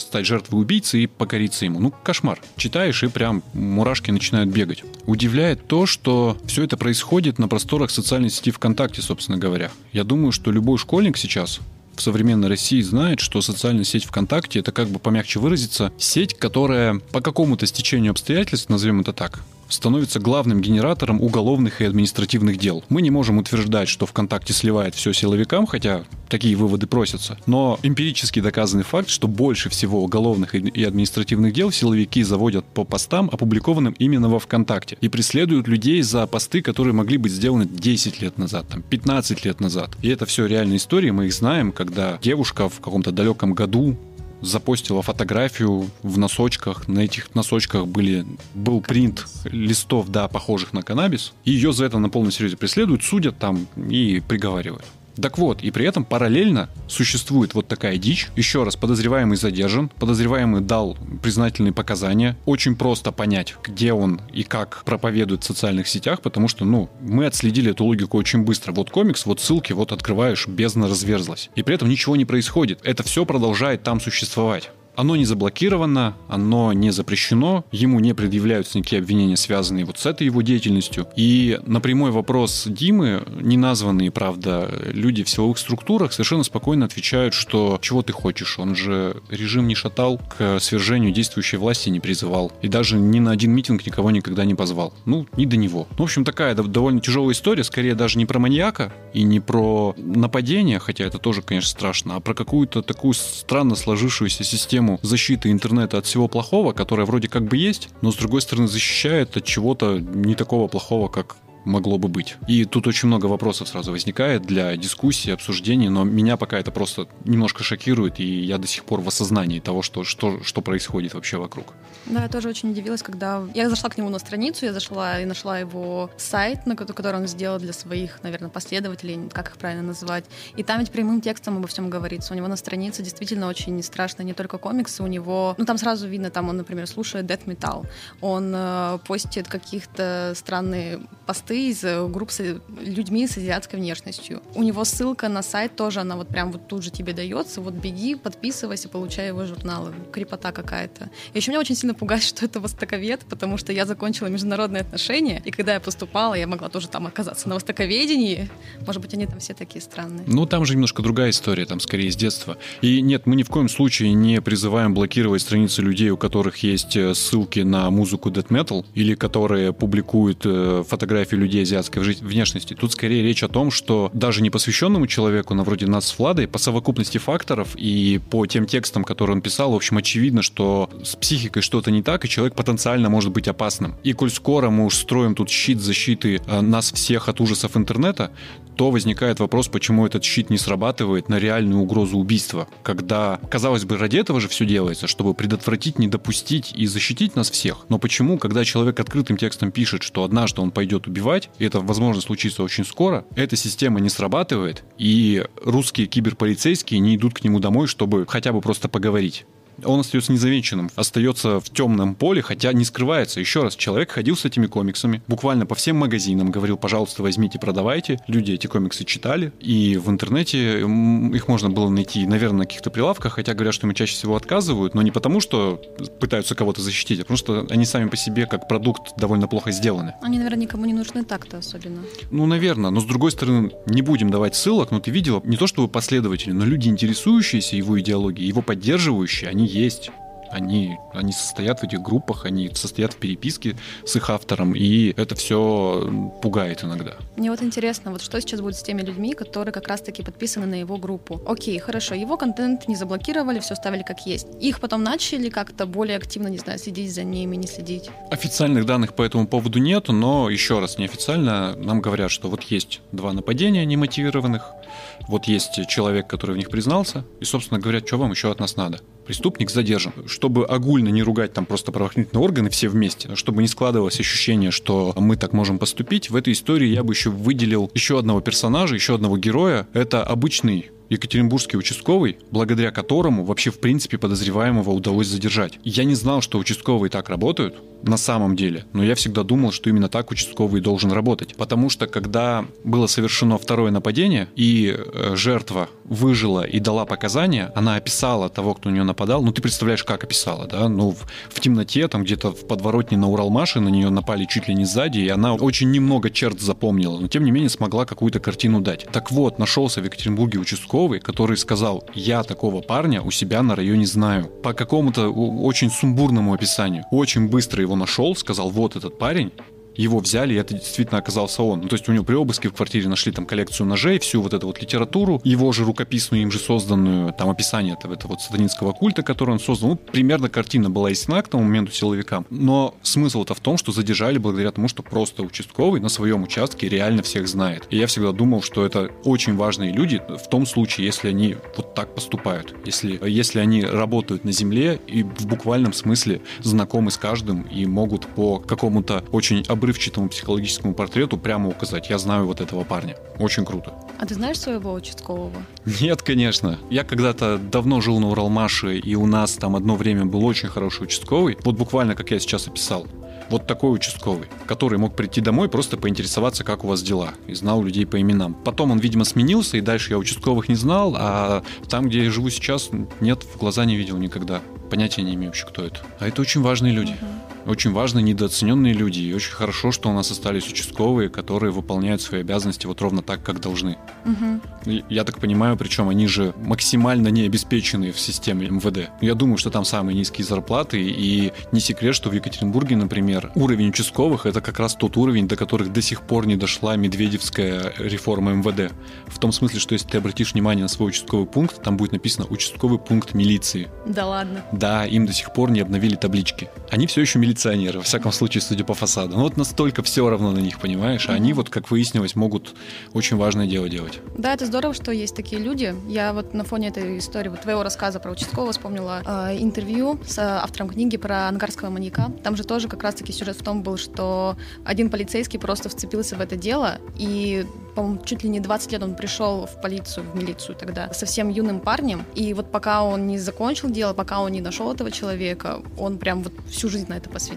стать жертвой убийцы и покориться ему. Ну, кошмар. Читаешь, и прям мурашки начинают бегать. Удивляет то, что все это происходит на просторах социальной сети ВКонтакте, собственно говоря. Я думаю, что любой школьник сейчас в современной России знает, что социальная сеть ВКонтакте это как бы помягче выразиться, сеть, которая по какому-то стечению обстоятельств, назовем это так, становится главным генератором уголовных и административных дел. Мы не можем утверждать, что ВКонтакте сливает все силовикам, хотя такие выводы просятся. Но эмпирически доказанный факт, что больше всего уголовных и административных дел силовики заводят по постам, опубликованным именно во ВКонтакте, и преследуют людей за посты, которые могли быть сделаны 10 лет назад, там, 15 лет назад. И это все реальные истории, мы их знаем, когда девушка в каком-то далеком году запостила фотографию в носочках. На этих носочках были, был принт листов, да, похожих на каннабис. И ее за это на полном серьезе преследуют, судят там и приговаривают. Так вот, и при этом параллельно существует вот такая дичь. Еще раз, подозреваемый задержан, подозреваемый дал признательные показания. Очень просто понять, где он и как проповедует в социальных сетях, потому что, ну, мы отследили эту логику очень быстро. Вот комикс, вот ссылки, вот открываешь, бездна разверзлась. И при этом ничего не происходит. Это все продолжает там существовать. Оно не заблокировано, оно не запрещено, ему не предъявляются никакие обвинения, связанные вот с этой его деятельностью. И на прямой вопрос Димы, не названные, правда, люди в силовых структурах совершенно спокойно отвечают, что чего ты хочешь, он же режим не шатал, к свержению действующей власти не призывал. И даже ни на один митинг никого никогда не позвал. Ну, не до него. Ну, в общем, такая довольно тяжелая история, скорее даже не про маньяка и не про нападение, хотя это тоже, конечно, страшно, а про какую-то такую странно сложившуюся систему систему защиты интернета от всего плохого, которая вроде как бы есть, но с другой стороны защищает от чего-то не такого плохого, как могло бы быть. И тут очень много вопросов сразу возникает для дискуссии, обсуждений, но меня пока это просто немножко шокирует, и я до сих пор в осознании того, что, что, что происходит вообще вокруг. Да, я тоже очень удивилась, когда я зашла к нему на страницу, я зашла и нашла его сайт, на который он сделал для своих, наверное, последователей, как их правильно называть. И там ведь прямым текстом обо всем говорится. У него на странице действительно очень страшно не только комиксы, у него, ну там сразу видно, там он, например, слушает death metal, он э, постит каких-то странные посты посты из э, групп с людьми с азиатской внешностью. У него ссылка на сайт тоже, она вот прям вот тут же тебе дается. Вот беги, подписывайся, получай его журналы. Крепота какая-то. И еще меня очень сильно пугает, что это востоковед, потому что я закончила международные отношения, и когда я поступала, я могла тоже там оказаться на востоковедении. Может быть, они там все такие странные. Ну, там же немножко другая история, там скорее с детства. И нет, мы ни в коем случае не призываем блокировать страницы людей, у которых есть э, ссылки на музыку death metal, или которые публикуют э, фотографии людей азиатской внешности. Тут скорее речь о том, что даже непосвященному человеку, на вроде нас с Владой, по совокупности факторов и по тем текстам, которые он писал, в общем, очевидно, что с психикой что-то не так, и человек потенциально может быть опасным. И коль скоро мы уж строим тут щит защиты э, нас всех от ужасов интернета, то возникает вопрос, почему этот щит не срабатывает на реальную угрозу убийства, когда, казалось бы, ради этого же все делается, чтобы предотвратить, не допустить и защитить нас всех. Но почему, когда человек открытым текстом пишет, что однажды он пойдет убивать, и это, возможно, случится очень скоро, эта система не срабатывает, и русские киберполицейские не идут к нему домой, чтобы хотя бы просто поговорить он остается незамеченным, остается в темном поле, хотя не скрывается. Еще раз, человек ходил с этими комиксами, буквально по всем магазинам, говорил, пожалуйста, возьмите, продавайте. Люди эти комиксы читали, и в интернете их можно было найти, наверное, на каких-то прилавках, хотя говорят, что им чаще всего отказывают, но не потому, что пытаются кого-то защитить, а потому что они сами по себе как продукт довольно плохо сделаны. Они, наверное, никому не нужны так-то особенно. Ну, наверное, но с другой стороны, не будем давать ссылок, но ты видела, не то чтобы последователи, но люди, интересующиеся его идеологией, его поддерживающие, они есть. Они, они состоят в этих группах, они состоят в переписке с их автором, и это все пугает иногда. Мне вот интересно, вот что сейчас будет с теми людьми, которые как раз-таки подписаны на его группу. Окей, хорошо, его контент не заблокировали, все ставили как есть. Их потом начали как-то более активно, не знаю, следить за ними, не следить. Официальных данных по этому поводу нет, но еще раз, неофициально нам говорят, что вот есть два нападения немотивированных, вот есть человек, который в них признался, и, собственно говоря, что вам еще от нас надо? преступник задержан. Чтобы огульно не ругать там просто правоохранительные органы все вместе, чтобы не складывалось ощущение, что мы так можем поступить, в этой истории я бы еще выделил еще одного персонажа, еще одного героя. Это обычный Екатеринбургский участковый, благодаря которому вообще в принципе подозреваемого удалось задержать. Я не знал, что участковые так работают, на самом деле, но я всегда думал, что именно так участковый должен работать. Потому что когда было совершено второе нападение, и э, жертва выжила и дала показания, она описала того, кто на нее нападал. Ну, ты представляешь, как описала, да? Ну, в, в темноте, там где-то в подворотне на Уралмаше на нее напали чуть ли не сзади, и она очень немного черт запомнила, но тем не менее смогла какую-то картину дать. Так вот, нашелся в Екатеринбурге участковый, участковый, который сказал, я такого парня у себя на районе знаю. По какому-то очень сумбурному описанию. Очень быстро его нашел, сказал, вот этот парень, его взяли, и это действительно оказался он. Ну, то есть у него при обыске в квартире нашли там коллекцию ножей, всю вот эту вот литературу, его же рукописную, им же созданную, там описание этого, этого вот сатанинского культа, который он создал. Ну, примерно картина была ясна к тому моменту силовикам. Но смысл-то в том, что задержали благодаря тому, что просто участковый на своем участке реально всех знает. И я всегда думал, что это очень важные люди в том случае, если они вот так поступают. Если, если они работают на земле и в буквальном смысле знакомы с каждым и могут по какому-то очень обрывчатому психологическому портрету прямо указать, я знаю вот этого парня. Очень круто. А ты знаешь своего участкового? Нет, конечно. Я когда-то давно жил на Уралмаше, и у нас там одно время был очень хороший участковый. Вот буквально, как я сейчас описал. Вот такой участковый, который мог прийти домой просто поинтересоваться, как у вас дела, и знал людей по именам. Потом он, видимо, сменился, и дальше я участковых не знал, а там, где я живу сейчас, нет, в глаза не видел никогда. Понятия не имею вообще, кто это. А это очень важные люди. Uh-huh. Очень важно недооцененные люди, и очень хорошо, что у нас остались участковые, которые выполняют свои обязанности вот ровно так, как должны. Угу. Я так понимаю, причем они же максимально не обеспечены в системе МВД. Я думаю, что там самые низкие зарплаты, и не секрет, что в Екатеринбурге, например, уровень участковых это как раз тот уровень, до которых до сих пор не дошла медведевская реформа МВД. В том смысле, что если ты обратишь внимание на свой участковый пункт, там будет написано участковый пункт милиции. Да ладно. Да, им до сих пор не обновили таблички. Они все еще милиции милиционеры, во всяком случае, судя по фасаду. Ну вот настолько все равно на них, понимаешь? А они вот, как выяснилось, могут очень важное дело делать. Да, это здорово, что есть такие люди. Я вот на фоне этой истории, вот твоего рассказа про участкового вспомнила э, интервью с автором книги про ангарского маньяка. Там же тоже как раз-таки сюжет в том был, что один полицейский просто вцепился в это дело, и, по-моему, чуть ли не 20 лет он пришел в полицию, в милицию тогда, совсем юным парнем, и вот пока он не закончил дело, пока он не нашел этого человека, он прям вот всю жизнь на это посвятил.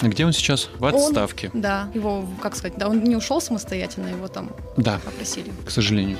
А где он сейчас? В отставке. Он, да, его, как сказать, да, он не ушел самостоятельно, его там да, попросили. К сожалению.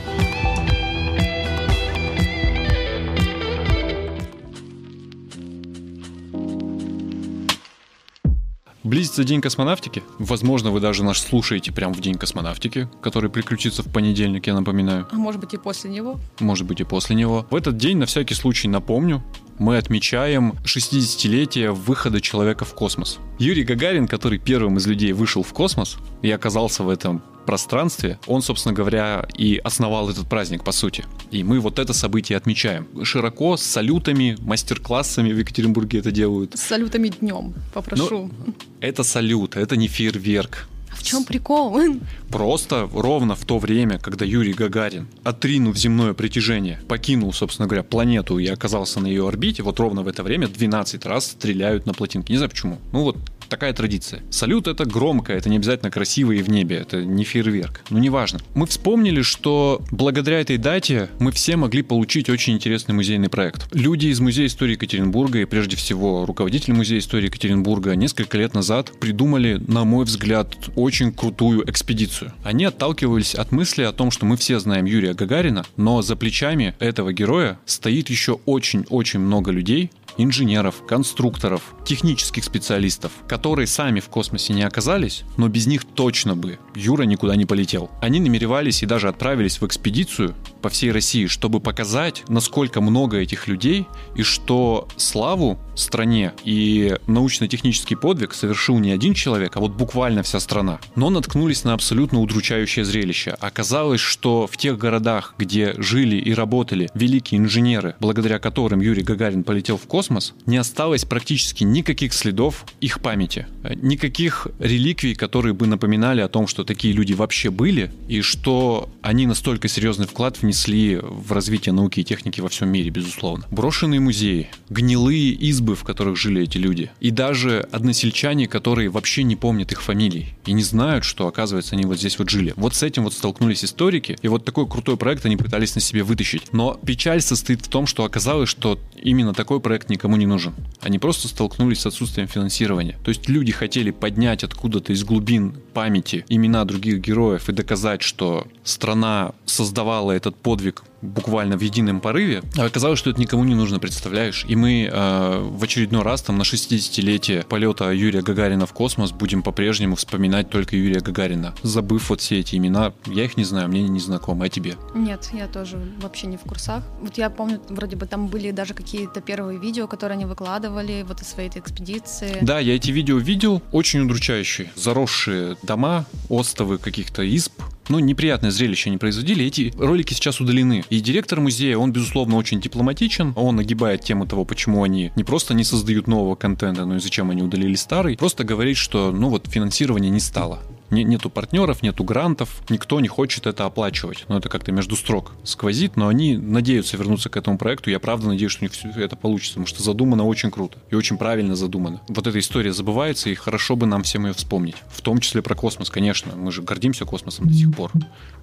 Близится День космонавтики. Возможно, вы даже нас слушаете прямо в День космонавтики, который приключится в понедельник, я напоминаю. А может быть и после него? Может быть и после него. В этот день, на всякий случай, напомню, мы отмечаем 60-летие выхода человека в космос. Юрий Гагарин, который первым из людей вышел в космос и оказался в этом пространстве, он, собственно говоря, и основал этот праздник, по сути. И мы вот это событие отмечаем. Широко, с салютами, мастер-классами в Екатеринбурге это делают. С салютами днем, попрошу. Но это салют, это не фейерверк. В чем прикол? Просто ровно в то время, когда Юрий Гагарин, отринув земное притяжение, покинул, собственно говоря, планету и оказался на ее орбите, вот ровно в это время 12 раз стреляют на плотинки. Не знаю почему. Ну вот такая традиция. Салют это громко, это не обязательно красиво и в небе, это не фейерверк. Ну, неважно. Мы вспомнили, что благодаря этой дате мы все могли получить очень интересный музейный проект. Люди из Музея истории Екатеринбурга и прежде всего руководитель Музея истории Екатеринбурга несколько лет назад придумали, на мой взгляд, очень крутую экспедицию. Они отталкивались от мысли о том, что мы все знаем Юрия Гагарина, но за плечами этого героя стоит еще очень-очень много людей, инженеров, конструкторов, технических специалистов, которые сами в космосе не оказались, но без них точно бы Юра никуда не полетел. Они намеревались и даже отправились в экспедицию по всей России, чтобы показать, насколько много этих людей и что славу стране. И научно-технический подвиг совершил не один человек, а вот буквально вся страна. Но наткнулись на абсолютно удручающее зрелище. Оказалось, что в тех городах, где жили и работали великие инженеры, благодаря которым Юрий Гагарин полетел в космос, не осталось практически никаких следов их памяти. Никаких реликвий, которые бы напоминали о том, что такие люди вообще были, и что они настолько серьезный вклад внесли в развитие науки и техники во всем мире, безусловно. Брошенные музеи, гнилые избы, в которых жили эти люди, и даже односельчане, которые вообще не помнят их фамилий и не знают, что, оказывается, они вот здесь вот жили. Вот с этим вот столкнулись историки, и вот такой крутой проект они пытались на себе вытащить. Но печаль состоит в том, что оказалось, что именно такой проект никому не нужен. Они просто столкнулись с отсутствием финансирования. То есть люди хотели поднять откуда-то из глубин памяти имена других героев и доказать, что страна создавала этот подвиг буквально в едином порыве. А оказалось, что это никому не нужно, представляешь? И мы э, в очередной раз там на 60-летие полета Юрия Гагарина в космос будем по-прежнему вспоминать только Юрия Гагарина, забыв вот все эти имена. Я их не знаю, мне не знакомы, а тебе? Нет, я тоже вообще не в курсах. Вот я помню, вроде бы там были даже какие-то первые видео, которые они выкладывали вот из своей этой экспедиции. Да, я эти видео видел, очень удручающие. Заросшие дома, остовы каких-то изб, ну, неприятное зрелище они производили. Эти ролики сейчас удалены. И директор музея, он, безусловно, очень дипломатичен. Он нагибает тему того, почему они не просто не создают нового контента, но и зачем они удалили старый. Просто говорит, что, ну вот, финансирования не стало не, нету партнеров, нету грантов, никто не хочет это оплачивать. Но это как-то между строк сквозит, но они надеются вернуться к этому проекту. Я правда надеюсь, что у них все это получится, потому что задумано очень круто и очень правильно задумано. Вот эта история забывается, и хорошо бы нам всем ее вспомнить. В том числе про космос, конечно. Мы же гордимся космосом до сих пор.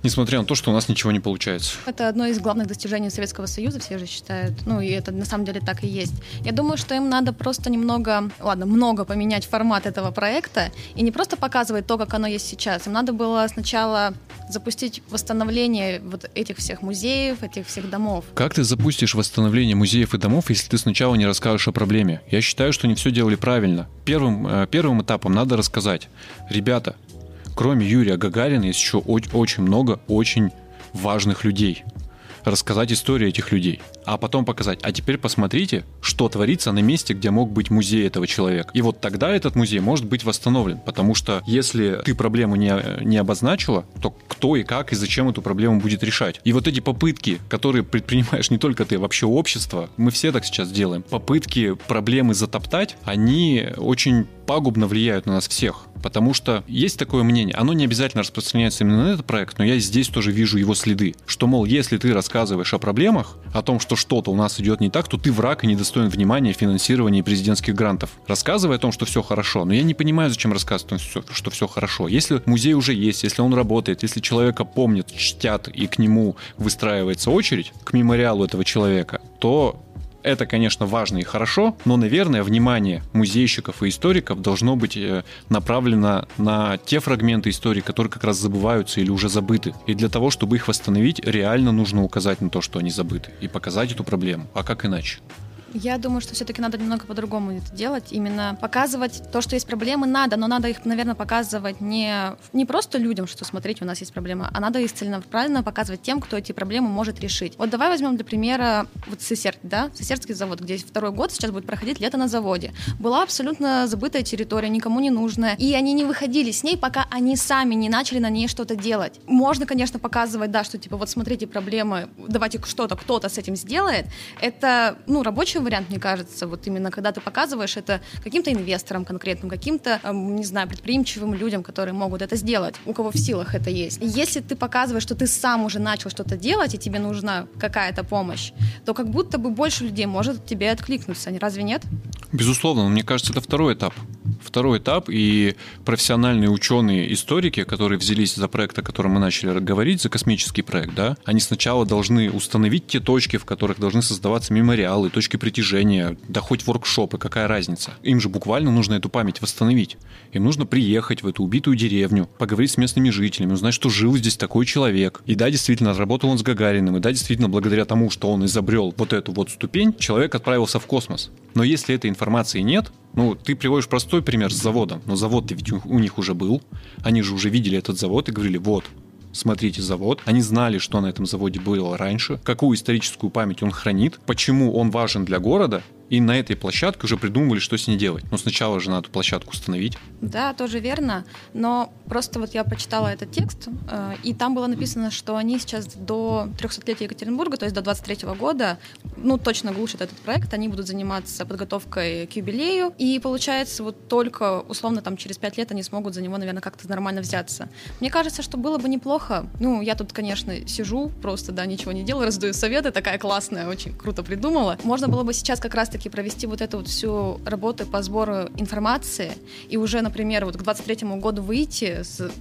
Несмотря на то, что у нас ничего не получается. Это одно из главных достижений Советского Союза, все же считают. Ну, и это на самом деле так и есть. Я думаю, что им надо просто немного, ладно, много поменять формат этого проекта и не просто показывать то, как оно есть сейчас. Им надо было сначала запустить восстановление вот этих всех музеев, этих всех домов. Как ты запустишь восстановление музеев и домов, если ты сначала не расскажешь о проблеме? Я считаю, что они все делали правильно. Первым, э, первым этапом надо рассказать, ребята, кроме Юрия Гагарина есть еще очень много очень важных людей рассказать историю этих людей, а потом показать, а теперь посмотрите, что творится на месте, где мог быть музей этого человека. И вот тогда этот музей может быть восстановлен, потому что если ты проблему не, не обозначила, то кто и как и зачем эту проблему будет решать. И вот эти попытки, которые предпринимаешь не только ты, а вообще общество, мы все так сейчас делаем, попытки проблемы затоптать, они очень пагубно влияют на нас всех. Потому что есть такое мнение, оно не обязательно распространяется именно на этот проект, но я здесь тоже вижу его следы. Что, мол, если ты рассказываешь о проблемах, о том, что что-то у нас идет не так, то ты враг и недостоин внимания, финансирования и президентских грантов. Рассказывай о том, что все хорошо, но я не понимаю, зачем рассказывать, что все хорошо. Если музей уже есть, если он работает, если человека помнят, чтят и к нему выстраивается очередь, к мемориалу этого человека, то это, конечно, важно и хорошо, но, наверное, внимание музейщиков и историков должно быть э, направлено на те фрагменты истории, которые как раз забываются или уже забыты. И для того, чтобы их восстановить, реально нужно указать на то, что они забыты, и показать эту проблему. А как иначе? Я думаю, что все-таки надо немного по-другому это делать. Именно показывать то, что есть проблемы, надо, но надо их, наверное, показывать не, не просто людям, что смотрите, у нас есть проблема, а надо их целенаправленно показывать тем, кто эти проблемы может решить. Вот давай возьмем для примера вот Сесер, да, Сесерский завод, где второй год сейчас будет проходить лето на заводе. Была абсолютно забытая территория, никому не нужная, и они не выходили с ней, пока они сами не начали на ней что-то делать. Можно, конечно, показывать, да, что типа вот смотрите проблемы, давайте что-то кто-то с этим сделает. Это, ну, рабочий вариант, мне кажется, вот именно когда ты показываешь это каким-то инвесторам конкретным, каким-то, не знаю, предприимчивым людям, которые могут это сделать, у кого в силах это есть. Если ты показываешь, что ты сам уже начал что-то делать, и тебе нужна какая-то помощь, то как будто бы больше людей может тебе откликнуться, разве нет? Безусловно, но мне кажется, это второй этап. Второй этап, и профессиональные ученые, историки, которые взялись за проект, о котором мы начали говорить, за космический проект, да, они сначала должны установить те точки, в которых должны создаваться мемориалы, точки притяжения, да хоть воркшопы, какая разница. Им же буквально нужно эту память восстановить. Им нужно приехать в эту убитую деревню, поговорить с местными жителями, узнать, что жил здесь такой человек. И да, действительно, работал он с Гагариным, и да, действительно, благодаря тому, что он изобрел вот эту вот ступень, человек отправился в космос. Но если этой информации нет, ну, ты приводишь простой пример с заводом, но завод-то ведь у них уже был. Они же уже видели этот завод и говорили, вот, смотрите завод. Они знали, что на этом заводе было раньше, какую историческую память он хранит, почему он важен для города, и на этой площадке уже придумывали, что с ней делать. Но сначала же надо эту площадку установить. Да, тоже верно. Но просто вот я прочитала этот текст, э, и там было написано, что они сейчас до 300-летия Екатеринбурга, то есть до 23 года, ну, точно глушат этот проект, они будут заниматься подготовкой к юбилею, и получается, вот только, условно, там через 5 лет они смогут за него, наверное, как-то нормально взяться. Мне кажется, что было бы неплохо, ну, я тут, конечно, сижу, просто, да, ничего не делаю, раздаю советы, такая классная, очень круто придумала. Можно было бы сейчас как раз-таки провести вот эту вот всю работу по сбору информации и уже, например, вот к 23 году выйти с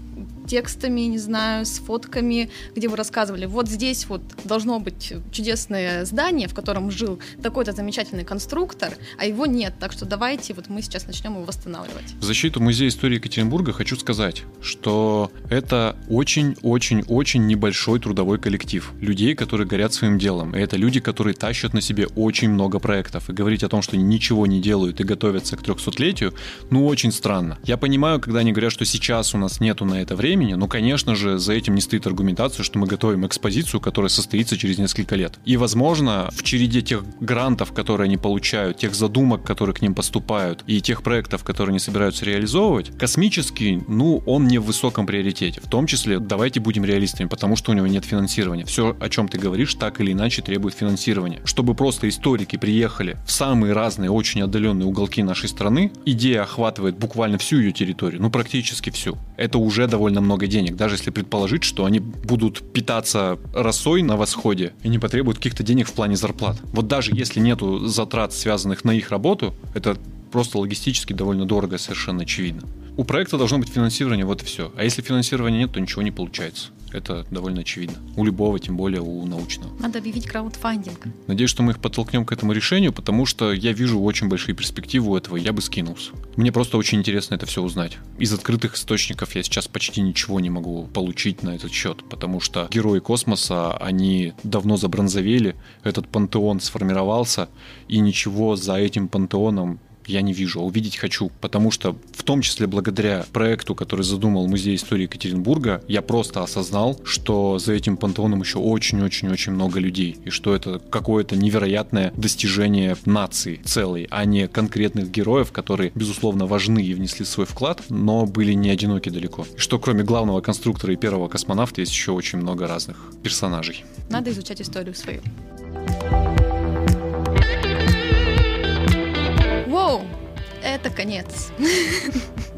текстами, не знаю, с фотками, где вы рассказывали, вот здесь вот должно быть чудесное здание, в котором жил такой-то замечательный конструктор, а его нет, так что давайте вот мы сейчас начнем его восстанавливать. В защиту Музея истории Екатеринбурга хочу сказать, что это очень-очень-очень небольшой трудовой коллектив людей, которые горят своим делом. И это люди, которые тащат на себе очень много проектов. И говорить о том, что ничего не делают и готовятся к 300-летию, ну, очень странно. Я понимаю, когда они говорят, что сейчас у нас нету на это времени, времени, но, конечно же, за этим не стоит аргументация, что мы готовим экспозицию, которая состоится через несколько лет. И, возможно, в череде тех грантов, которые они получают, тех задумок, которые к ним поступают, и тех проектов, которые они собираются реализовывать, космический, ну, он не в высоком приоритете. В том числе, давайте будем реалистами, потому что у него нет финансирования. Все, о чем ты говоришь, так или иначе требует финансирования. Чтобы просто историки приехали в самые разные, очень отдаленные уголки нашей страны, идея охватывает буквально всю ее территорию, ну, практически всю. Это уже довольно много денег, даже если предположить, что они будут питаться росой на восходе и не потребуют каких-то денег в плане зарплат. Вот даже если нету затрат, связанных на их работу, это просто логистически довольно дорого, совершенно очевидно. У проекта должно быть финансирование, вот и все. А если финансирования нет, то ничего не получается. Это довольно очевидно. У любого, тем более у научного. Надо объявить краудфандинг. Надеюсь, что мы их подтолкнем к этому решению, потому что я вижу очень большие перспективы у этого, я бы скинулся. Мне просто очень интересно это все узнать. Из открытых источников я сейчас почти ничего не могу получить на этот счет, потому что герои космоса, они давно забронзовели, этот пантеон сформировался, и ничего за этим пантеоном я не вижу, а увидеть хочу, потому что в том числе благодаря проекту, который задумал Музей истории Екатеринбурга, я просто осознал, что за этим пантеоном еще очень-очень-очень много людей, и что это какое-то невероятное достижение нации целой, а не конкретных героев, которые, безусловно, важны и внесли свой вклад, но были не одиноки далеко. И что кроме главного конструктора и первого космонавта есть еще очень много разных персонажей. Надо изучать историю свою. Воу, это конец.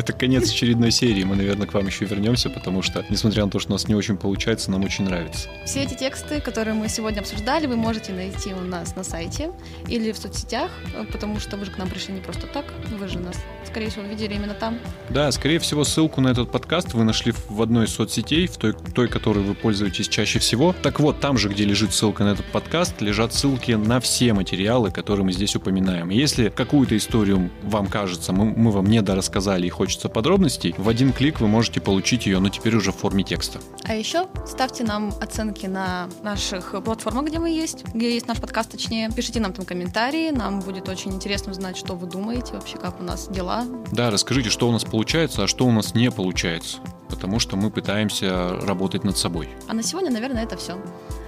Это конец очередной серии. Мы, наверное, к вам еще вернемся, потому что, несмотря на то, что у нас не очень получается, нам очень нравится. Все эти тексты, которые мы сегодня обсуждали, вы можете найти у нас на сайте или в соцсетях, потому что вы же к нам пришли не просто так, вы же нас, скорее всего, видели именно там. Да, скорее всего, ссылку на этот подкаст вы нашли в одной из соцсетей, в той, той, которой вы пользуетесь чаще всего. Так вот, там же, где лежит ссылка на этот подкаст, лежат ссылки на все материалы, которые мы здесь упоминаем. Если какую-то историю вам кажется, мы, мы вам не дорассказали и хочется подробностей, в один клик вы можете получить ее, но теперь уже в форме текста. А еще ставьте нам оценки на наших платформах, где мы есть, где есть наш подкаст, точнее. Пишите нам там комментарии, нам будет очень интересно узнать, что вы думаете вообще, как у нас дела. Да, расскажите, что у нас получается, а что у нас не получается, потому что мы пытаемся работать над собой. А на сегодня, наверное, это все.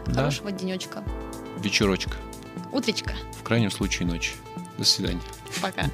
Да. Хорошего денечка. Вечерочка. Утречка. В крайнем случае ночи. До свидания. Пока.